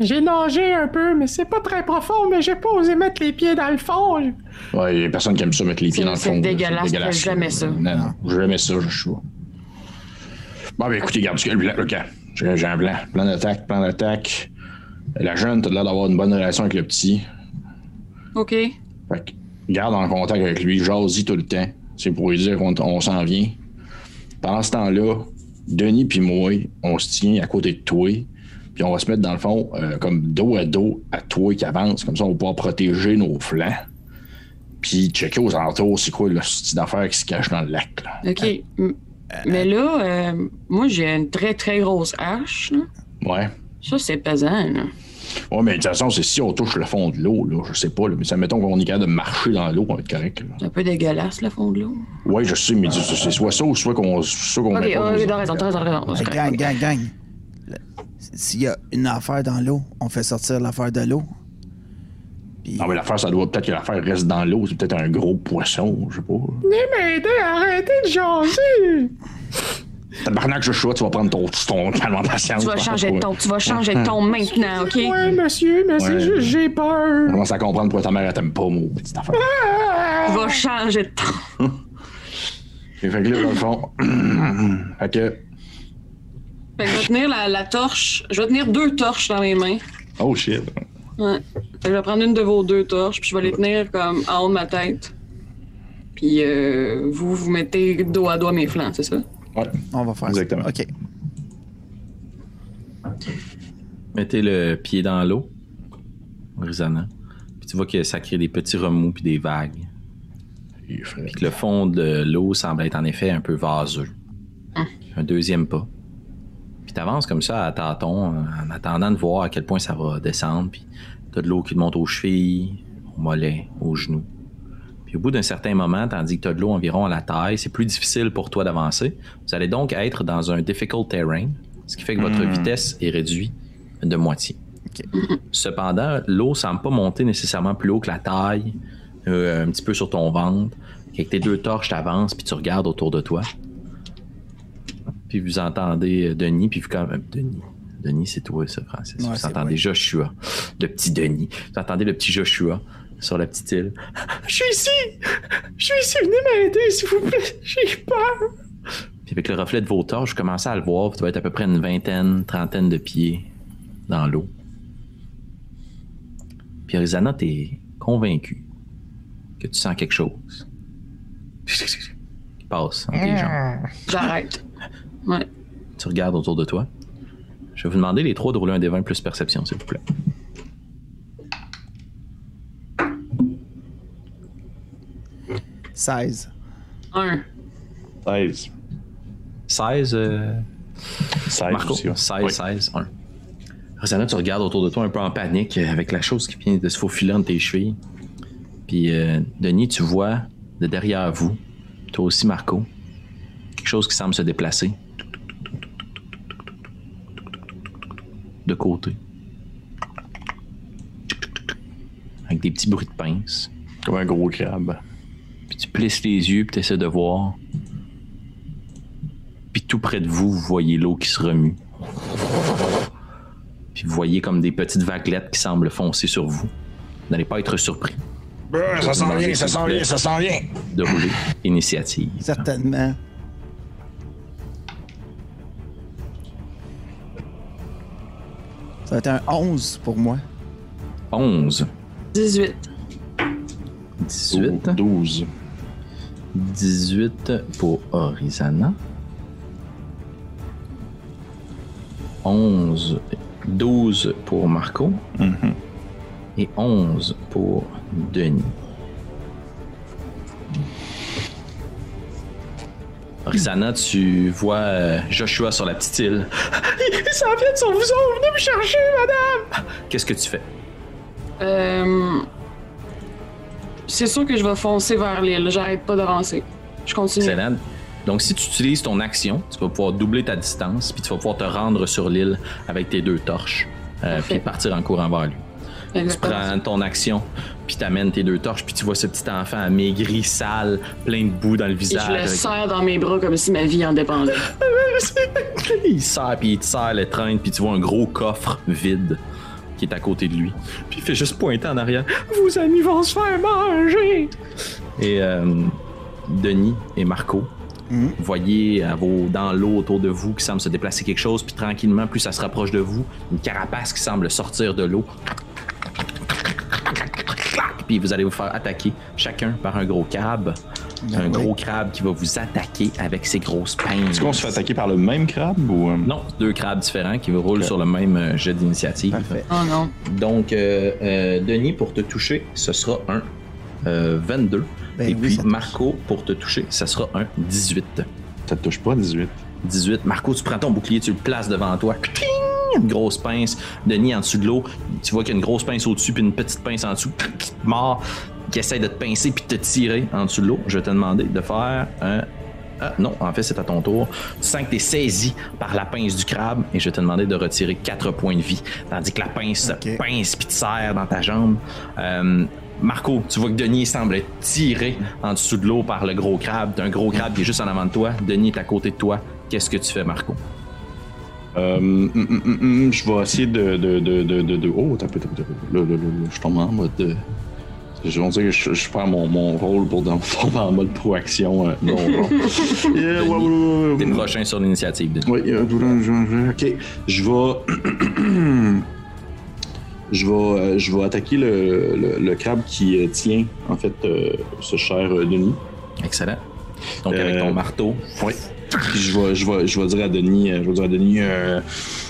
J'ai nagé un peu, mais c'est pas très profond, mais j'ai pas osé mettre les pieds dans le fond. Ouais, il y a personne qui aime ça mettre les pieds C'est- dans le c'est fond. là. dégueulasse, C'est fais jamais ça. Non, non, jamais ça, je suis. Bon, ben écoutez, regarde, parce que le plan, OK, j'ai j'ai un plan. Plan d'attaque, plan d'attaque. La jeune, t'as l'air d'avoir une bonne relation avec le petit. OK. Fait que garde en contact avec lui, jase-y tout le temps. C'est pour lui dire qu'on on s'en vient. Pendant ce temps-là, Denis puis moi, on se tient à côté de toi. Puis on va se mettre dans le fond euh, comme dos à dos à toi qui avance. Comme ça, on va pouvoir protéger nos flancs. Puis checker aux alentours, c'est quoi le style d'affaires qui se cache dans le lac. Là. OK. Mais là, euh, moi, j'ai une très, très grosse hache. là. Ouais. Ça, c'est pesant. Là. Ouais, mais de toute façon, c'est si on touche le fond de l'eau, là, je sais pas, là, mais ça mettons qu'on est capable de marcher dans l'eau, on va être correct. là. C'est un peu dégueulasse, le fond de l'eau. Ouais, je sais, mais c'est c'est soit ça ou soit qu'on soit qu'on OK, t'as raison, t'as raison, t'as raison. Gang, gang, gang. S'il y a une affaire dans l'eau, on fait sortir l'affaire de l'eau. Puis, Non, mais l'affaire, ça doit peut-être que l'affaire reste dans l'eau. C'est peut-être un gros poisson, je sais pas. Venez m'aider, arrêtez de jaser. Tabarnak, Joshua, tu vas prendre ton, ton alimentation. Tu vas changer de ton, tu vas changer de ton maintenant, OK? Ouais, monsieur, mais c'est Ouais. juste j'ai On peur. commence à comprendre pourquoi ta mère, elle t'aime pas, mon petite affaire. Tu vas changer de ton. Et fait que là, dans le fond. fait que. Fait que je vais tenir la, la torche. Je vais tenir deux torches dans mes mains. Oh shit. Ouais. Fait que je vais prendre une de vos deux torches, puis je vais les tenir comme en haut de ma tête. Puis euh, vous, vous mettez dos à dos mes flancs, c'est ça? Ouais. on va faire Exactement. ça. OK. Mettez le pied dans l'eau, résonnant. Puis tu vois que ça crée des petits remous puis des vagues. Puis que le fond de l'eau semble être en effet un peu vaseux. Un deuxième pas. Puis t'avances comme ça à tâtons en attendant de voir à quel point ça va descendre. Puis t'as de l'eau qui te monte aux chevilles, aux mollets, aux genoux. Puis au bout d'un certain moment, tandis que t'as de l'eau environ à la taille, c'est plus difficile pour toi d'avancer. Vous allez donc être dans un difficult terrain, ce qui fait que votre vitesse est réduite de moitié. Cependant, l'eau semble pas monter nécessairement plus haut que la taille, euh, un petit peu sur ton ventre. Avec tes deux torches, t'avances, puis tu regardes autour de toi. Puis vous entendez euh, Denis, puis vous quand même... Denis. Denis, c'est toi, ça, Francis. Ouais, vous entendez. Joshua, le petit Denis. Vous entendez le petit Joshua sur la petite île. Je suis ici. Je suis ici, venez m'aider, s'il vous plaît. J'ai peur. Puis avec le reflet de vos torches, je commençais à le voir. puis Tu vas être à peu près une vingtaine, trentaine de pieds dans l'eau. Puis Arizona, t'es convaincu que tu sens quelque chose qui passe entre tes jambes. J'arrête. Ouais. Tu regardes autour de toi. Je vais vous demander les trois de rouler un des 20 plus perception, s'il vous plaît. « 16. Un. 16. 16, euh, 16 Marco? aussi, ouais. 16, Oui. 16, 1. Rosanna, tu regardes autour de toi un peu en panique euh, avec la chose qui vient de se faufiler entre tes chevilles. Puis, euh, Denis, tu vois de derrière vous, toi aussi, Marco, quelque chose qui semble se déplacer. De côté. Avec des petits bruits de pince. Comme un gros crabe. Puis tu plisses les yeux puis tu essaies de voir. Puis tout près de vous, vous voyez l'eau qui se remue. Puis vous voyez comme des petites vaguelettes qui semblent foncer sur vous. Vous n'allez pas être surpris ça s'en vient, ça s'en vient, ça s'en vient. de rouler initiative. Certainement. Ça va être un 11 pour moi. 11, 18. 18, 12. 18 pour Orizana. 11, 12 pour Marco. Et 11 pour Denis. Orizana, tu vois euh, Joshua sur la petite île. Ils s'en viennent sur vous autres. Venez me chercher, madame. Qu'est-ce que tu fais? Euh, c'est sûr que je vais foncer vers l'île. J'arrête pas d'avancer. Je continue. Excellent. Donc, si tu utilises ton action, tu vas pouvoir doubler ta distance, puis tu vas pouvoir te rendre sur l'île avec tes deux torches, euh, puis partir en courant vers lui. Tu prends ton action, puis t'amènes tes deux torches, puis tu vois ce petit enfant amaigri, sale, plein de boue dans le Et visage. je le avec- serre dans mes bras comme si ma vie en dépendait. il serre, puis il te serre le train, puis tu vois un gros coffre vide qui est à côté de lui. Puis il fait juste pointer en arrière. Vos amis vont se faire manger. Et euh, Denis et Marco, Mhm. vous voyez à vos, dans l'eau autour de vous qui semble se déplacer quelque chose, puis tranquillement, plus ça se rapproche de vous, une carapace qui semble sortir de l'eau. Puis vous allez vous faire attaquer chacun par un gros crabe. un oui. gros crabe qui va vous attaquer avec ses grosses pinces. Est-ce qu'on se fait attaquer par le même crabe ou. euh, Non, deux crabes différents qui roulent Ok. sur le même euh, jet d'initiative. Parfait. Oh non. Donc, euh, euh, Denis, pour te toucher, ce sera un euh, 22. Ben Et oui, puis. Marco, pour te toucher, ça sera un 18. Ça te touche pas, 18. 18. Marco, tu prends ton bouclier, tu le places devant toi. Cling! Une grosse pince. Denis, en dessous de l'eau, tu vois qu'il y a une grosse pince au-dessus, puis une petite pince en dessous, qui te mord, qui essaie de te pincer, puis de te tirer en dessous de l'eau. Je vais te demander de faire un. Ah, non, en fait, c'est à ton tour. Tu sens que tu es saisi par la pince du crabe et je vais te demander de retirer 4 points de vie. Tandis que la pince se pince puis te serre dans ta jambe. Euh, Marco, tu vois que Denis semble être tiré en dessous de l'eau par le gros crabe. T'as un gros crabe qui est juste en avant de toi. Denis est à côté de toi. Qu'est-ce que tu fais, Marco? Euh, hum, hum, hum, je vais essayer de. de, de, de, de, Oh, t'as peu, t'as peu, je tombe en mode. euh, Je vais dire que je, je perds mon, mon rôle pour dans- tomber en mode proaction. euh, non, non. Yeah, ouais, T'es prochain sur l'initiative. Oui, euh, ok. Je vais. je vais, je vais attaquer le, le, le crabe qui tient, en fait, euh, ce cher Denis. Excellent. Donc, avec ton marteau, Oui. Puis je vais, je vais, je vais dire à Denis, euh, je vais dire à Denis, euh,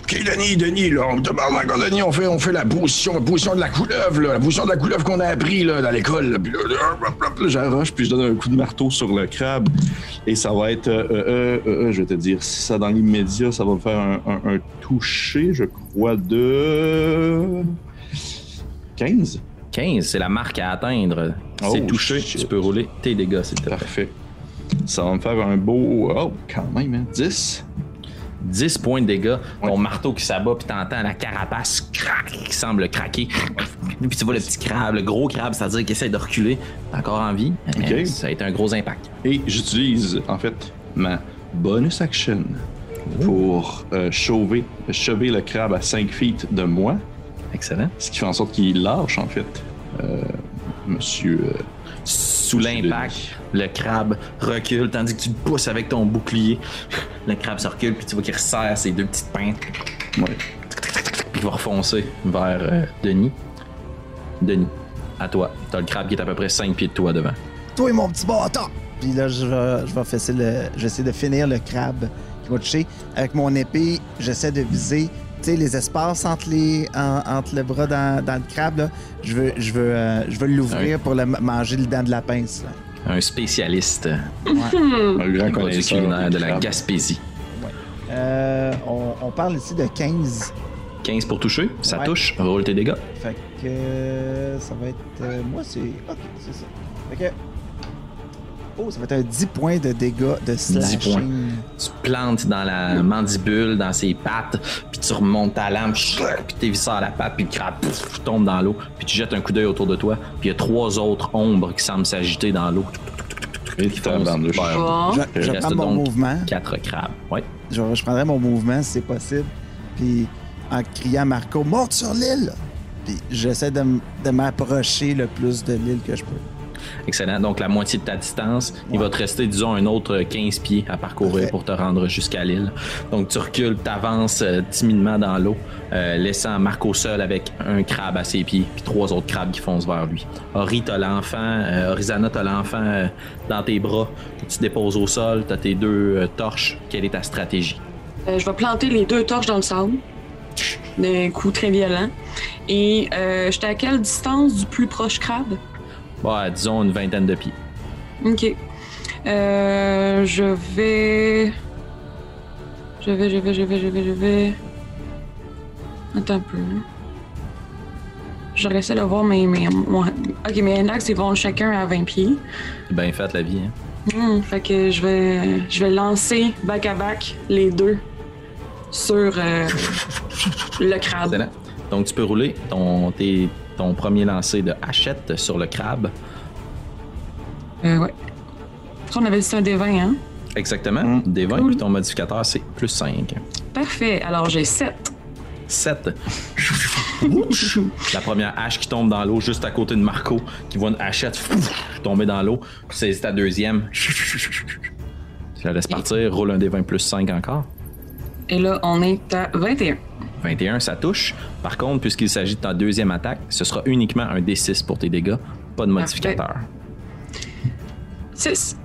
Ok, Denis, Denis, là, on demande encore, Denis, on fait, on fait la position, la position de la couleuvre, là, la position de la couleuvre qu'on a appris, là, dans l'école. là. Puis là, là, je donne un coup de marteau sur le crabe. Et ça va être. euh, euh, euh, euh, je vais te dire, si ça dans l'immédiat, ça va me faire un, un- un toucher, je crois, de. 15. 15, c'est la marque à atteindre. Oh, c'est touché, shit. tu peux rouler tes dégâts, s'il te plaît. Parfait. Ça va me faire un beau. Oh, quand même, hein. 10. 10 points de dégâts. Ton marteau qui s'abat, puis t'entends la carapace crac, qui semble craquer. Puis tu vois le petit crabe, le gros crabe, c'est-à-dire qu'il essaie de reculer. Encore en vie. Ça a été un gros impact. Et j'utilise, en fait, ma bonus action pour euh, chauver, chever le crabe à 5 feet de moi. Excellent. Ce qui fait en sorte qu'il lâche, en fait, euh, monsieur. euh, Sous l'impact, le crabe recule, tandis que tu le pousses avec ton bouclier. Le crabe se recule, puis tu vois qu'il resserre ses deux petites pintes. ouais. Puis il va refoncer vers euh, Denis. Denis, à toi. T'as le crabe qui est à peu près 5 pieds de toi devant. Toi et mon petit bâton! Puis là, je vais, je vais. J'essaie de finir le crabe qui m'a touché. Avec mon épée, j'essaie de viser. Sais, les espaces entre, les, en- entre le bras dans, dans le crabe, là, je veux, je veux, euh, je veux l'ouvrir pour le, manger le dent de la pince. là. Un spécialiste Un grand connaisseur culinaire de la. Gaspésie. Euh, on, on parle ici de 15. 15 pour toucher, ça Ouais. touche, roule tes dégâts. Fait que euh, ça va être. euh, moi, c'est. Ok, c'est ça. Fait que. Oh, ça va être un 10 points de dégâts de slashing. points. Tu plantes dans la mandibule, dans ses pattes, puis tu remontes ta lame, puis t'évisses à la patte, puis le crabe pff, tombe dans l'eau, puis tu jettes un coup d'œil autour de toi, puis il y a trois autres ombres qui semblent s'agiter dans l'eau. Je, prends mon mouvement. Quatre crabes. Ouais. Je, je prendrais mon mouvement si c'est possible. Puis en criant Marco, monte sur l'île! Puis j'essaie de m'approcher le plus de l'île que je peux. Excellent. Donc, la moitié de ta distance. Il va te rester, disons, un autre 15 pieds à parcourir Parfait. pour te rendre jusqu'à l'île. Donc, tu recules, tu avances timidement dans l'eau, euh, laissant Marco seul avec un crabe à ses pieds, puis trois autres crabes qui foncent vers lui. Ori, t'as l'enfant, euh, Orizana, t'as l'enfant euh, dans tes bras que tu déposes au sol, t'as tes deux euh, torches. Quelle est ta stratégie? Euh, je vais planter les deux torches dans le sable. D'un coup très violent. Et euh, j'étais à quelle distance du plus proche crabe? Bah, disons une vingtaine de pieds. Ok. Euh, je vais. Je vais, je vais, je vais, je vais, je vais. Attends un peu. Je de voir mes. mes Ok, mes index, ils vont chacun à 20 pieds. C'est bien fait, la vie. Hein? Hmm, fait que je vais, je vais lancer back à back les deux sur euh, le crabe. Excellent. Donc, tu peux rouler ton, tes- ton premier lancer de hachette sur le crabe. Euh, ouais. On avait dit un des 20, hein? Exactement. Mm. Des 20, Cool. puis ton modificateur, c'est plus 5. Parfait. Alors j'ai 7. 7. la première hache qui tombe dans l'eau juste à côté de Marco, qui voit une hachette tomber dans l'eau. Saisis ta deuxième. Tu la laisses partir, roule un des 20 plus 5 encore. Et là, on est à 21. 21, ça touche. Par contre, puisqu'il s'agit de ta deuxième attaque, ce sera uniquement un D6 pour tes dégâts, pas de modificateur. 6.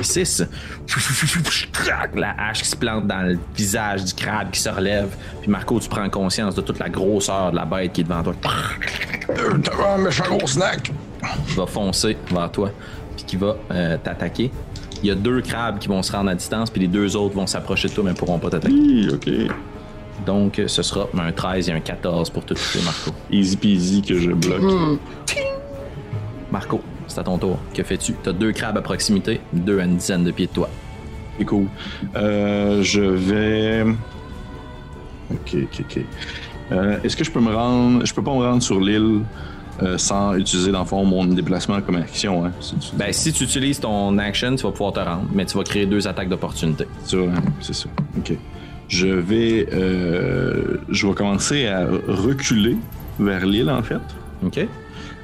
6. La hache qui se plante dans le visage du crabe qui se relève. Puis Marco, tu prends conscience de toute la grosseur de la bête qui est devant toi. T'as un méchant gros snack. Qui va foncer vers toi. Puis qui va euh, t'attaquer. Il y a deux crabes qui vont se rendre à distance, puis les deux autres vont s'approcher de toi, mais ne pourront pas t'attaquer. Hi, ok. Donc, ce sera un 13 et un 14 pour te toucher, Marco. Easy peasy que je bloque. Hmm. Marco, c'est à ton tour. Que fais-tu? Tu as deux crabes à proximité, deux à une dizaine de pieds de toi. C'est cool. Euh, je vais. Ok, ok, ok. Euh, Est-ce que je peux me rendre. Je peux pas me rendre sur l'île euh, sans utiliser, dans le fond, mon déplacement comme action, hein? C'est Ben, si tu utilises ton action, tu vas pouvoir te rendre, mais tu vas créer deux attaques d'opportunité. ça, hein? C'est ça. Ok. Je vais. euh, je vais commencer à reculer vers l'île, en fait. OK?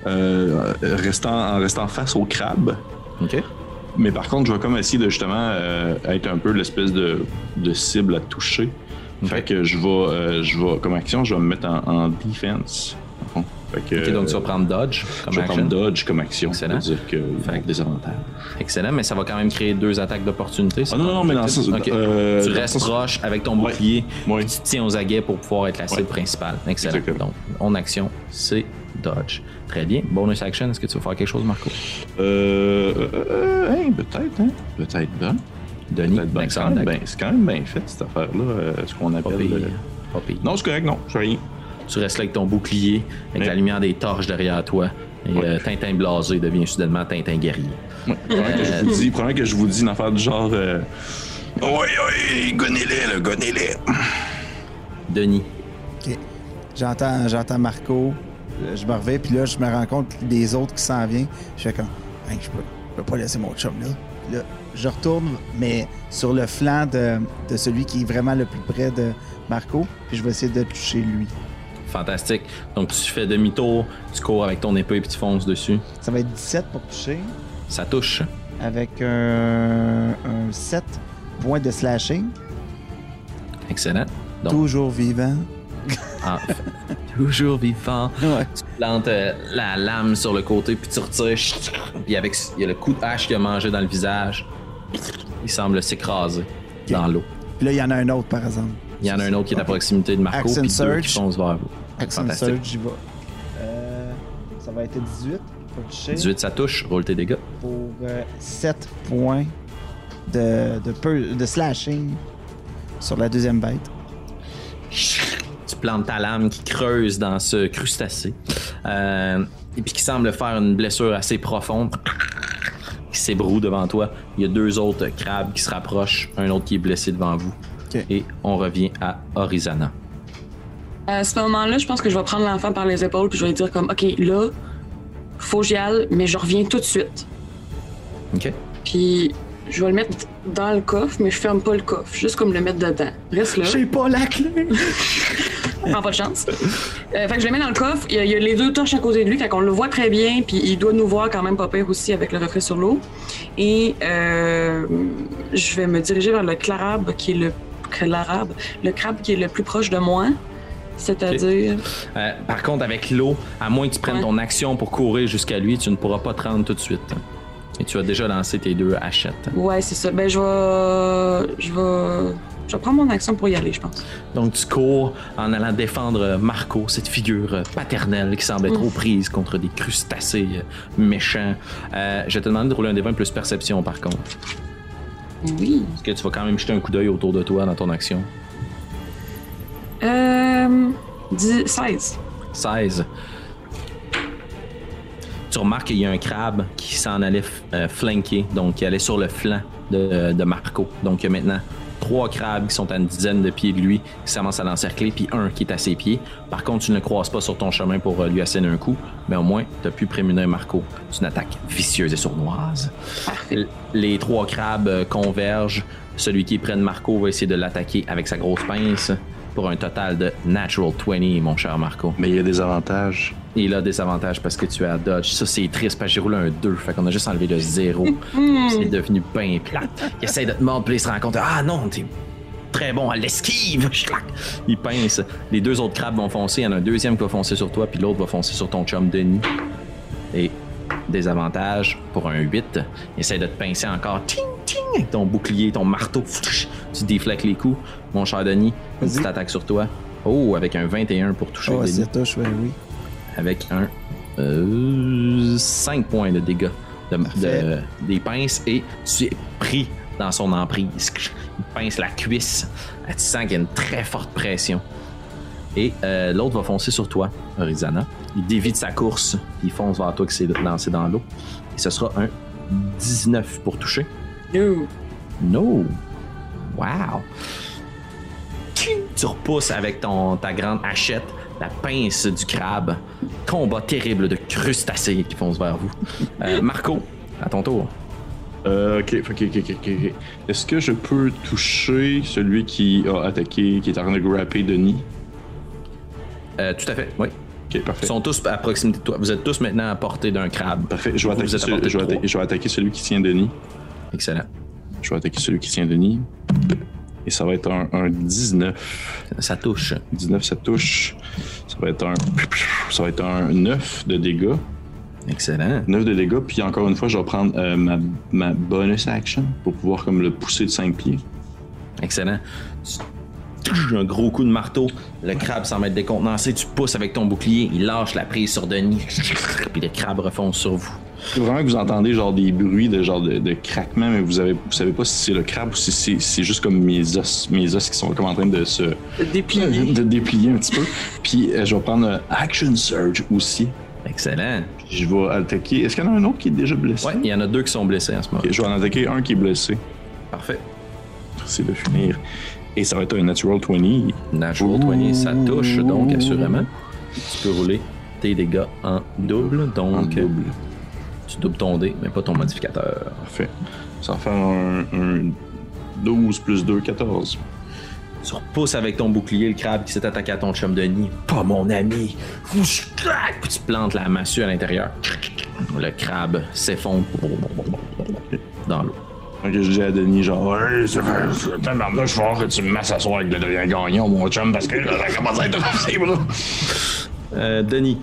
Euh, restant, en restant face au crabe. OK? Mais par contre, je vais comme essayer de justement euh, être un peu l'espèce de, de cible à toucher. Fait que je vais, euh, je vais, comme action, je vais me mettre en, en defense. Fait que, Ok, donc tu vas prendre dodge comme je vais action. prendre dodge comme action. Excellent. C'est-à-dire que Fait que- des avantages. Excellent, mais ça va quand même créer deux attaques d'opportunité. c'est Ah non, ton non, mais dans le objectif? sens- Ok. euh, tu dans le restes sens- proche avec ton Ouais. bouclier. Ouais. Tu te tiens aux aguets pour pouvoir être la cible Ouais. principale. Excellent. Exactement. Donc, en action, c'est dodge. Très bien. Bonus action, est-ce que tu veux faire quelque chose, Marco? Euh, euh, euh, hey, peut-être, hein? Peut-être bien. Denis, Peut-être bien. C'est excellent quand, même bien- c'est quand même bien fait, cette affaire-là. euh, ce qu'on Pas appelle. pire. euh, Pas pire. Non, c'est correct, non. Je fais rien. Tu restes là avec ton bouclier, avec la lumière des torches derrière toi. Et euh, Tintin blasé devient soudainement Tintin guerrier. Ouais. Probablement que je vous dis, que je vous dis une affaire du genre. euh, Oui, oui, gonnez-les, là, gonnez-les. Denis, J'entends, j'entends Marco, euh, je me reviens, puis là, je me rends compte des autres qui s'en viennent. Je fais comme, Hey, je peux, je peux pas laisser mon chum là. Puis là, je retourne, mais sur le flanc de, de celui qui est vraiment le plus près de Marco, puis je vais essayer de toucher lui. Fantastique. Donc tu fais demi-tour, tu cours avec ton épée et tu fonces dessus. Ça va être 17 pour toucher, Ça touche. avec un, un 7 points de slashing, Excellent. Donc, toujours vivant. Ah, toujours vivant. Ouais. Tu plantes euh, la lame sur le côté, puis tu retires. Puis avec, il y a le coup de hache qui a mangé dans le visage. Il semble s'écraser dans l'eau. Puis là, il y en a un autre, par exemple. Il y en a un autre qui est à proximité de Marco, Action puis qui foncent vers vous. J'y vais. Euh, ça va être 18 pour toucher. 18, ça touche. Roule tes dégâts. Pour 7 points de, de, peu- de slashing sur la deuxième bête. Tu plantes ta lame qui creuse dans ce crustacé. Euh, et puis qui semble faire une blessure assez profonde. Qui s'ébroue devant toi. Il y a deux autres crabes qui se rapprochent. Un autre qui est blessé devant vous. Et on revient à Horizana. À ce moment-là, je pense que je vais prendre l'enfant par les épaules puis je vais lui dire comme, OK, là, faut que j'y aille, mais je reviens tout de suite. OK? Puis je vais le mettre dans le coffre, mais je ferme pas le coffre. Juste comme le mettre dedans. Reste là. J'ai pas la clé! Prends pas de chance. Euh, fait que je le mets dans le coffre. Il y, a, il y a les deux torches à côté de lui, fait qu'on le voit très bien. Puis il doit nous voir quand même pas pire aussi avec le reflet sur l'eau. Et euh, je vais me diriger vers le crabe qui est le le crabe qui est le plus proche de moi. C'est-à-dire? Euh, par contre, avec l'eau, à moins que tu prennes Ouais. ton action pour courir jusqu'à lui, tu ne pourras pas te rendre tout de suite. Et tu as déjà lancé tes deux hachettes. Ouais, c'est ça. Ben, je vais. Je vais. Je vais prendre mon action pour y aller, je pense. Donc tu cours en allant défendre Marco, cette figure euh, paternelle qui semblait trop prise contre des crustacés euh, méchants. Euh, je vais te demander de rouler un des 20 plus perception par contre. Oui. Est-ce que tu vas quand même jeter un coup d'œil autour de toi dans ton action? Euh. 10, 16. 16. Tu remarques qu'il y a un crabe qui s'en allait euh, flanquer, donc qui allait sur le flanc de, de Marco. Donc il y a maintenant trois crabes qui sont à une dizaine de pieds de lui, qui commencent à l'encercler, puis un qui est à ses pieds. Par contre, tu ne le croises pas sur ton chemin pour euh, lui asséner un coup, mais au moins, tu as pu prémunir Marco. C'est une attaque vicieuse et sournoise. L- Les trois crabes euh, convergent. Celui qui de Marco va essayer de l'attaquer avec sa grosse pince pour un total de Natural 20, mon cher Marco. Mais il y a des avantages. Il a des avantages parce que tu es à dodge. Ça, c'est triste parce que j'ai roulé un 2. Fait qu'on a juste enlevé le 0. c'est devenu bien plate. Il essaie de te mordre, puis il se rend compte Ah non, t'es très bon à l'esquive. Il pince. Les deux autres crabes vont foncer. Il y en a un deuxième qui va foncer sur toi, puis l'autre va foncer sur ton chum Denis. Et des avantages pour un 8. Il essaie de te pincer encore. Ting, avec ton bouclier, ton marteau. Tu déflectes les coups. Mon cher Denis, une petite attaque sur toi. Oh, avec un 21 pour toucher Oh, c'est touche, oui. avec un 5 points de dégâts de, de- des pinces et tu es pris dans son emprise. Il pince la cuisse. Tu sens qu'il y a une très forte pression. Et euh, l'autre va foncer sur toi, Rizana. Il dévie de sa course. Il fonce vers toi qui s'est lancé dans l'eau. Et ce sera un 19 pour toucher. No. No. Wow. Tu repousses avec ton, ta grande hachette la pince du crabe. Combat terrible de crustacés qui foncent vers vous? Euh, Marco, à ton tour. Euh, ok, ok, ok, ok, ok. ok. Est-ce que je peux toucher celui qui a attaqué, qui est en train de grapper Denis? Euh, tout à fait, oui. Ok, Ils parfait. sont tous à proximité de toi. Vous êtes tous maintenant à portée d'un crabe. Parfait. Je vais, Vous, attaquer vous vais atta- je vais attaquer celui qui tient Denis. Excellent. Je vais attaquer celui qui tient Denis. Et ça va être un, un 19. Ça touche. 19, ça touche. Ça va être un. Ça va être un 9 de dégâts. Excellent. 9 de dégâts. Puis encore une fois, je vais prendre euh, ma, ma bonus action pour pouvoir comme le pousser de 5 pieds. Excellent. Tu un gros coup de marteau. Le crabe semble être décontenancé. Tu pousses avec ton bouclier. Il lâche la prise sur Denis. Puis le crabe refonce sur vous. C'est vraiment que vous entendez genre des bruits de genre de, de craquement, mais vous avez vous savez pas si c'est le crabe ou si c'est, c'est juste comme mes os, mes os qui sont comme en train de se Déplié. de déplier un petit peu. Puis euh, je vais prendre un action surge aussi. Excellent. Puis Je vais attaquer. Est-ce qu'il y en a un autre qui est déjà blessé? Ouais, il y en a deux qui sont blessés en ce moment. Je vais en attaquer un qui est blessé. Parfait. C'est de finir. Et ça va être un natural 20. Natural 20, ça touche donc assurément. Tu peux rouler tes dégâts en double, donc En double. Tu doubles ton dé, mais pas ton modificateur. Parfait. Ça faire un, un 12 plus 2, 14. Tu repousses avec ton bouclier le crabe qui s'est attaqué à ton chum de nid. Pas mon ami. Puis tu plantes la massue à l'intérieur. Le crabe s'effondre dans l'eau. Donc je dis à Denis genre fait. ça fait tellement de je que tu me mets à soir avec le Adrien Gagnon, mon chum, parce que là, ça commence à être impossible, là. Euh, Denis,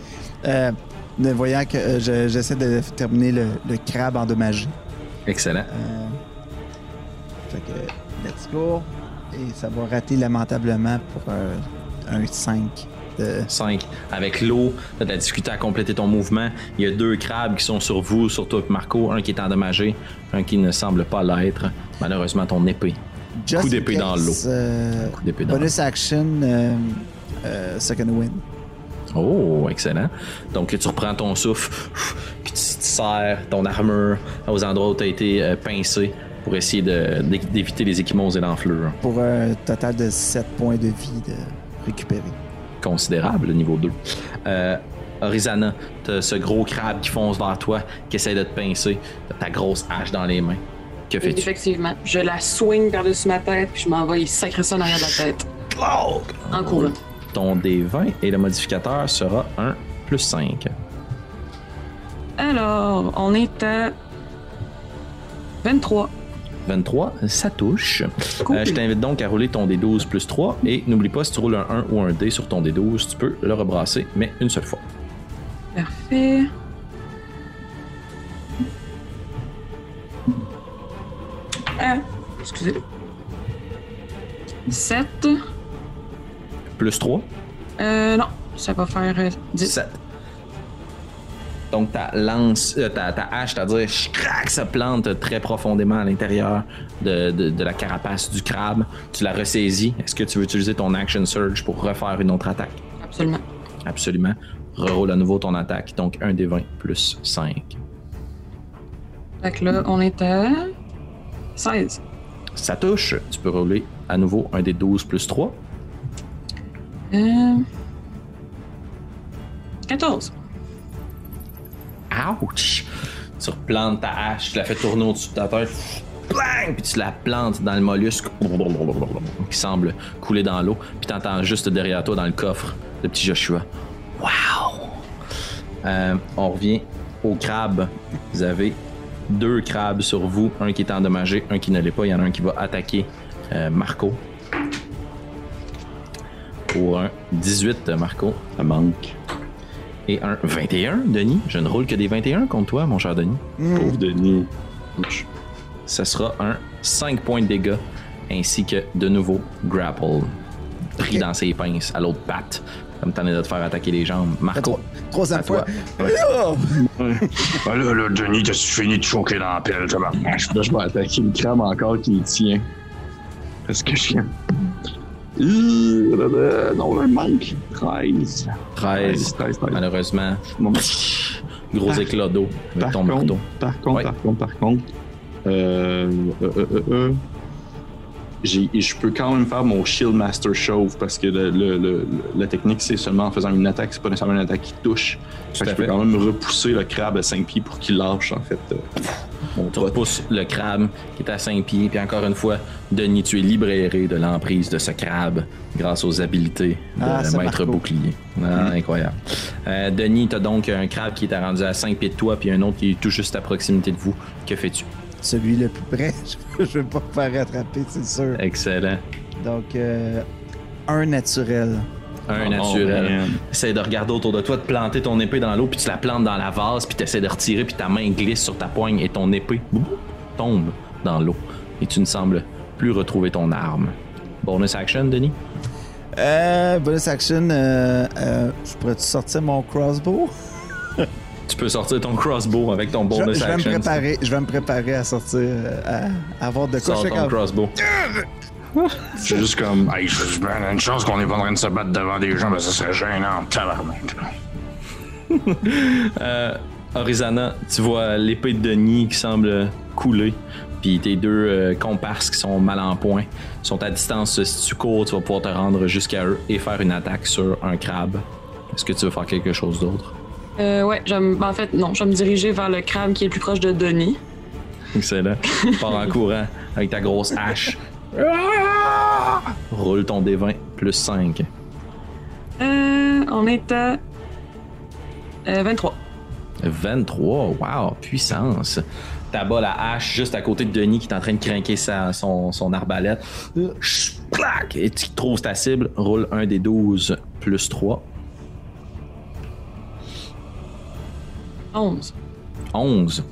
Euh, ne voyant que euh, je- j'essaie de terminer le, le crabe endommagé. excellent. Euh, fait que, let's go. Et ça va rater lamentablement pour euh, un 5 de. 5. Avec l'eau, tu as de la difficulté à compléter ton mouvement. Il y a deux crabes qui sont sur vous, sur toi Marco. Un qui est endommagé, un qui ne semble pas l'être. Malheureusement, ton épée. Just Coup d'épée dans l'eau. euh, bonus action, euh, euh, second win. Oh, excellent. Donc, tu reprends ton souffle, puis tu serres ton armure aux endroits où tu as été euh, pincé pour essayer d'éviter les échymoses et l'enflure. Pour un total de 7 points de vie de récupérer. Considérable, niveau 2. Euh, Orizana, t'as ce gros crabe qui fonce vers toi, qui essaie de te pincer. T'as ta grosse hache dans les mains. Que fais-tu? Effectivement. Je la swing par-dessus ma tête, puis je m'en vais y sacrer ça en arrière de la tête. En courant. Ton D20 et le modificateur sera un plus 5. Alors, on est à 23. 23, ça touche. Cool. Euh, je t'invite donc à rouler ton D12 plus 3 et n'oublie pas, si tu roules un 1 ou un D sur ton D12, tu peux le rebrasser, mais une seule fois. Parfait. Ah, excusez. 7. Plus 3, Euh, non, ça va faire euh, 10. 7. Donc ta lance, euh, ta, ta hache, c'est-à-dire, crac, ça plante très profondément à l'intérieur de, de- de la carapace du crabe. Tu la ressaisis. Est-ce que tu veux utiliser ton action surge pour refaire une autre attaque? Absolument. Absolument. Reroule à nouveau ton attaque. Donc 1 des 20 plus 5. Fait que là, on est à 16. Ça touche. Tu peux rouler à nouveau un des 12 plus 3. Euh... 14. Ouch! Tu replantes ta hache, tu la fais tourner au-dessus de ta tête. Bang! Puis tu la plantes dans le mollusque qui semble couler dans l'eau. Puis t'entends juste derrière toi dans le coffre le petit Joshua. Wow! Euh, on revient au crabe. Vous avez deux crabes sur vous, un qui est endommagé, un qui ne l'est pas. Il y en a un qui va attaquer euh, Marco. Pour un 18, Marco. Ça manque. Et un 21, Denis. Je ne roule que des 21 contre toi, mon cher Denis. Pauvre Denis. Ça sera un 5 points de dégâts, ainsi que de nouveau grapple. Pris dans ses pinces à l'autre patte. Comme t'en es de te faire attaquer les jambes. Marco, Troisième À toi. fois. Oh! Ah là, là, Denis, t'as fini de choquer dans la pelle. Là, je vais attaquer le crabe encore qui tient. Parce que je viens. Euh, Non, il manque. 13. 13. 13, 13. Malheureusement, Bon, gros Par- éclat d'eau avec Par ton contre, marteau. par contre, Ouais. par contre, par contre, euh, euh, euh, euh, euh, je peux quand même faire mon Shield Master Shove parce que le- le- le- la technique, c'est seulement en faisant une attaque, c'est pas nécessairement une attaque qui touche. Fait que je peux fait. quand même repousser le crabe à 5 pieds pour qu'il lâche, en fait. euh. Tu repousses le crabe qui est à 5 pieds. Puis encore une fois, Denis, tu es libéré de l'emprise de ce crabe grâce aux habiletés de Ah, maître Marco. bouclier. Ah, Incroyable. Euh, Denis, tu as donc un crabe qui est rendu à 5 pieds de toi, puis un autre qui est tout juste à proximité de vous. Que fais-tu? Celui le plus près, je vais pas me faire rattraper, c'est sûr. Excellent. Donc, euh, un naturel. Un Oh, naturel. Essaye de regarder autour de toi, de planter ton épée dans l'eau, puis tu la plantes dans la vase, puis tu essaies de retirer, puis ta main glisse sur ta poigne et ton épée boum, tombe dans l'eau. Et tu ne sembles plus retrouver ton arme. Bonus action, Denis? Euh, bonus action, euh, euh, je pourrais-tu sortir mon crossbow? Tu peux sortir ton crossbow avec ton Je, bonus je vais me préparer, je vais me préparer à sortir, euh, à, à avoir de quoi. Sors Je ton crossbow. C'est juste comme. Hey, je je- ben, une chance qu'on n'est pas en train de se battre devant des gens, ben, ça serait gênant, tabarnak. Euh, Orizana, tu vois l'épée de Denis qui semble couler. Puis tes deux euh, comparses qui sont mal en point sont à distance. Si tu cours, tu vas pouvoir te rendre jusqu'à eux et faire une attaque sur un crabe. Est-ce que tu veux faire quelque chose d'autre? Euh, ouais, me- en fait, non, je vais me diriger vers le crabe qui est le plus proche de Denis. Excellent. Pars en courant avec ta grosse hache. Roule ton D20 plus 5. Euh, on est à euh, 23. 23, wow, puissance. T'abats la hache juste à côté de Denis qui est en train de craquer son, son arbalète. Et tu trouves ta cible. Roule un des 12 plus 3. 11. 11.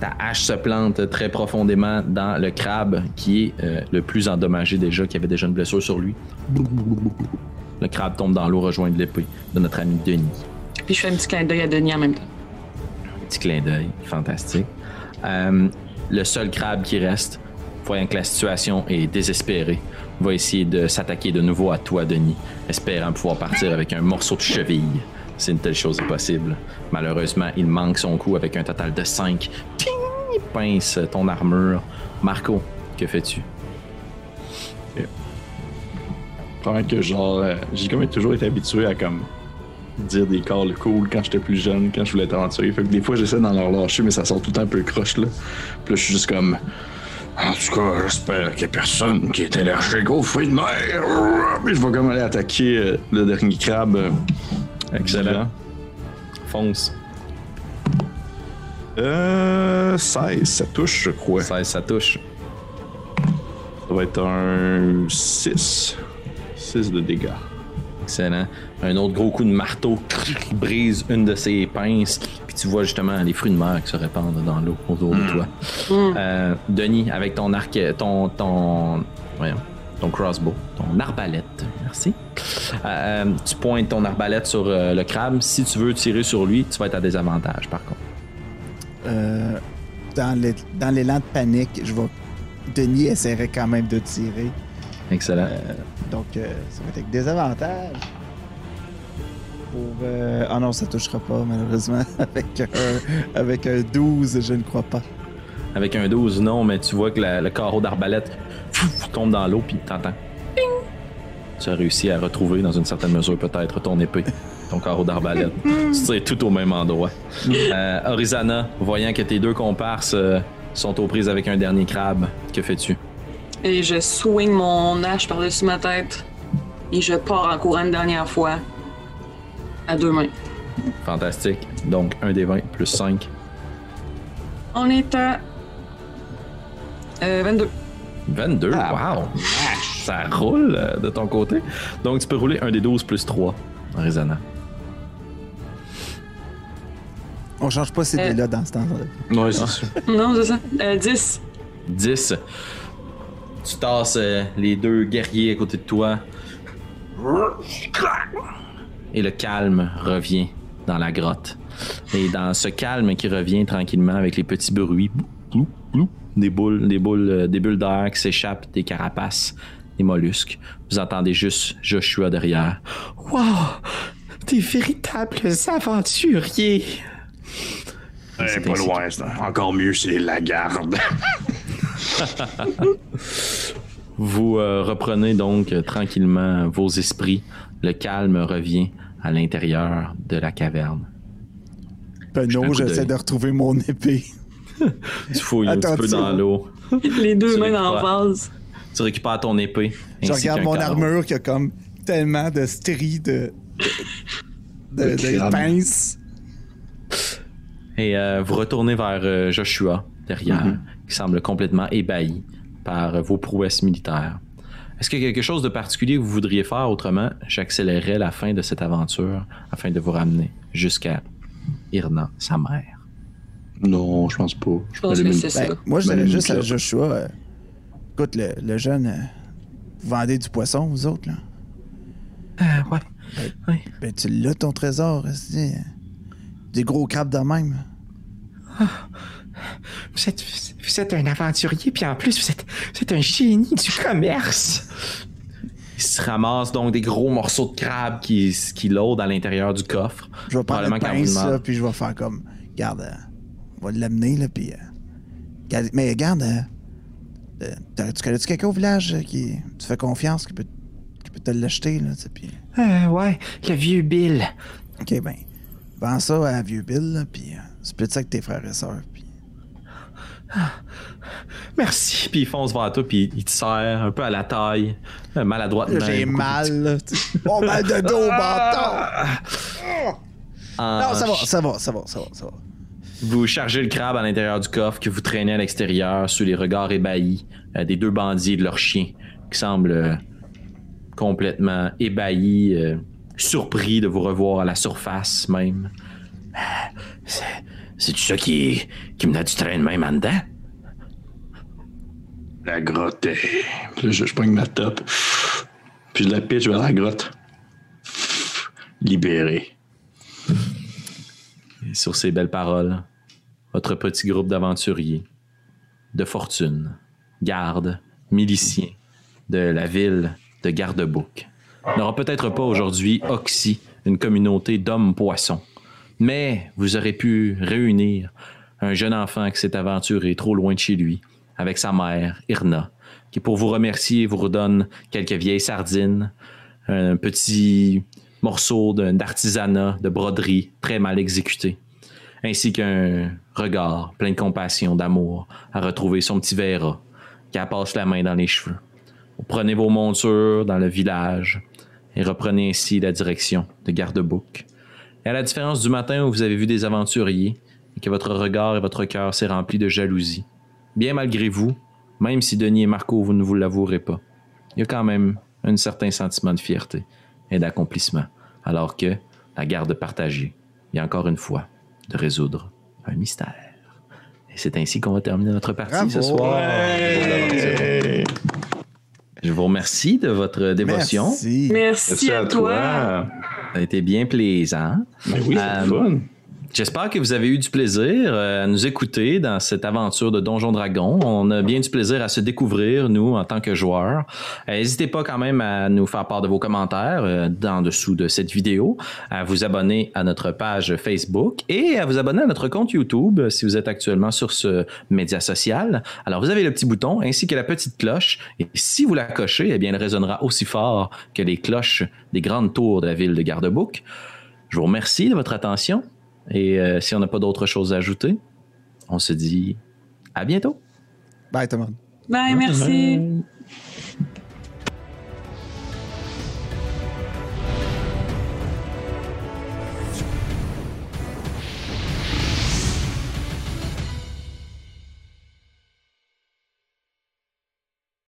Ta hache se plante très profondément dans le crabe qui est euh, le plus endommagé déjà, qui avait déjà une blessure sur lui. Le crabe tombe dans l'eau, rejoindre l'épée de notre ami Denis. Puis je fais un petit clin d'œil à Denis en même temps. Petit clin d'œil, fantastique. Euh, le seul crabe qui reste, voyant que la situation est désespérée, va essayer de s'attaquer de nouveau à toi, Denis, espérant pouvoir partir avec un morceau de cheville. Si une telle chose est possible. Malheureusement, il manque son coup avec un total de 5. Ting! Il pince ton armure. Marco, que fais-tu? Probablement que genre. euh, J'ai comme toujours été habitué à comme. dire des calls cool quand j'étais plus jeune, quand je voulais être aventurier. Fait que des fois, j'essaie d'en leur lâcher, mais ça sort tout le temps un peu croche, là. Puis là, je suis juste comme. En tout cas, j'espère qu'il n'y a personne qui est allergique aux fruits de mer. Puis je vais comme aller attaquer euh, le dernier crabe. euh, Excellent. Fonce. Euh. 16, ça touche, je crois. 16, ça touche. Ça va être un 6. 6 de dégâts. Excellent. Un autre gros coup de marteau qui brise une de ses pinces. Puis tu vois justement les fruits de mer qui se répandent dans l'eau autour de toi. Euh, Denis, avec ton arc, ton, ton, voyons, ton crossbow, ton arbalète, merci. Euh, tu pointes ton arbalète sur euh, le crabe. Si tu veux tirer sur lui, tu vas être à désavantage par contre. Euh, dans l'élan de panique, je vais. Denis essaierait quand même de tirer. Excellent. Donc, ça va être avec des avantages. Pour. euh, Ah non, ça touchera pas, malheureusement. avec, un, avec un 12, je ne crois pas. Avec un 12, non, mais tu vois que la- le carreau d'arbalète tombe dans l'eau, puis t'entends. Ping! Tu as réussi à retrouver, dans une certaine mesure, peut-être ton épée, ton carreau d'arbalète. tu tires tout au même endroit. Euh, Orizana, voyant que tes deux comparses euh, sont aux prises avec un dernier crabe, que fais-tu? Et je swing mon hache par-dessus ma tête. Et je pars en courant une dernière fois. À deux mains. Fantastique. Donc, un des 20 plus 5. On est à. Euh, 22. 22, wow! Ça roule euh, de ton côté. Donc, tu peux rouler un des 12 plus 3, Orizana. On change pas ces Euh. dés-là dans ce temps-là. Ouais, c'est sûr. Non, c'est ça. Euh, 10. 10. Tu tasses euh, les deux guerriers à côté de toi. Et le calme revient dans la grotte. Et dans ce calme qui revient tranquillement avec les petits bruits, des boules, des boules, euh, des bulles d'air qui s'échappent des carapaces, des mollusques. Vous entendez juste Joshua derrière. Wow! Des véritables aventuriers! Eh, pas loin, encore mieux, c'est la garde. Vous euh, reprenez donc euh, tranquillement vos esprits. Le calme revient à l'intérieur de la caverne. Ben coup j'essaie de retrouver mon épée. Tu fouilles un petit peu dans l'eau. Les deux Tu mains récupères. en vase. Tu récupères ton épée. Je regarde mon carreau. armure qui a comme tellement de stries de. de, de, De crâne. pinces. Et euh, vous retournez vers euh, Joshua derrière, Mhm. qui semble complètement ébahi par euh, vos prouesses militaires. Est-ce qu'il y a quelque chose de particulier que vous voudriez faire? Autrement? J'accélérerai la fin de cette aventure afin de vous ramener jusqu'à Irna, sa mère. Non, je pense pas. Je pense que c'est une- ça. Ben, moi, je Ben, dirais une juste à. Joshua. euh, écoute, le, le jeune. euh, vous vendez du poisson, vous autres, là? Euh, ouais. Ben, tu l'as, ton trésor. esti. Des gros crabes de même. Vous êtes, vous êtes un aventurier, puis en plus, vous êtes, vous êtes un génie du commerce. Il se ramasse donc des gros morceaux de crabe qui, qui à l'intérieur du coffre. Je vais prendre vous pince, là, puis je vais faire comme. Regarde, euh, on va l'amener, là, puis. euh, mais regarde, euh, euh, tu connais-tu quelqu'un au village euh, qui. Tu fais confiance, qui peut, qui peut te l'acheter, là, tu sais, puis. Euh, ouais, le vieux Bill. Ok, ben. Vends ça à Vieux Bill, là, puis. Euh, split ça avec tes frères et sœurs, puis. Merci. Puis il fonce vers toi, puis il te serre un peu à la taille, maladroitement. J'ai mal, là. tu sais. Oh, mal de dos, bâton! en- Non, ça va, ça va, ça va, ça va, ça va. Vous chargez le crabe à l'intérieur du coffre que vous traînez à l'extérieur sous les regards ébahis euh, des deux bandits et de leurs chiens qui semblent euh, complètement ébahis, euh, surpris de vous revoir à la surface même. C'est ça qui, qui me du train de même en dedans? La grotte est... Puis là, je, je pogne ma top. Puis je la pitch vers la grotte. libérée. Et sur ces belles paroles, votre petit groupe d'aventuriers, de fortune, gardes, miliciens de la ville de Gardebouc. N'aura peut-être pas aujourd'hui Oxy, une communauté d'hommes-poissons, mais vous aurez pu réunir un jeune enfant qui s'est aventuré trop loin de chez lui avec sa mère, Irna, qui pour vous remercier vous redonne quelques vieilles sardines, un petit morceaux de- d'artisanat, de broderie très mal exécutés, ainsi qu'un regard plein de compassion, d'amour, à retrouver son petit Vera, qui a passe la main dans les cheveux. Vous prenez vos montures dans le village et reprenez ainsi la direction de Garde-Bouc. Et à la différence du matin où vous avez vu des aventuriers et que votre regard et votre cœur s'est rempli de jalousie, bien malgré vous, même si Denis et Marco, vous ne vous l'avouerez pas, il y a quand même un certain sentiment de fierté et d'accomplissement, alors que la garde partagée vient encore une fois de résoudre un mystère. Et c'est ainsi qu'on va terminer notre partie ce soir. Je vous remercie de votre dévotion. Merci. Merci, à, toi. Ça a été bien plaisant. Ben oui, c'est Euh, fun. J'espère que vous avez eu du plaisir euh, à nous écouter dans cette aventure de Donjon Dragon. On a bien du plaisir à se découvrir, nous, en tant que joueurs. Euh, N'hésitez pas quand même à nous faire part de vos commentaires euh, dans dessous de cette vidéo, à vous abonner à notre page Facebook et à vous abonner à notre compte YouTube euh, si vous êtes actuellement sur ce média social. Alors, vous avez le petit bouton ainsi que la petite cloche. Et si vous la cochez, eh bien, elle résonnera aussi fort que les cloches des grandes tours de la ville de Gardebouc. Je vous remercie de votre attention. Et euh, si on n'a pas d'autre choses à ajouter, on se dit à bientôt. Bye, tout le monde. Bye, merci.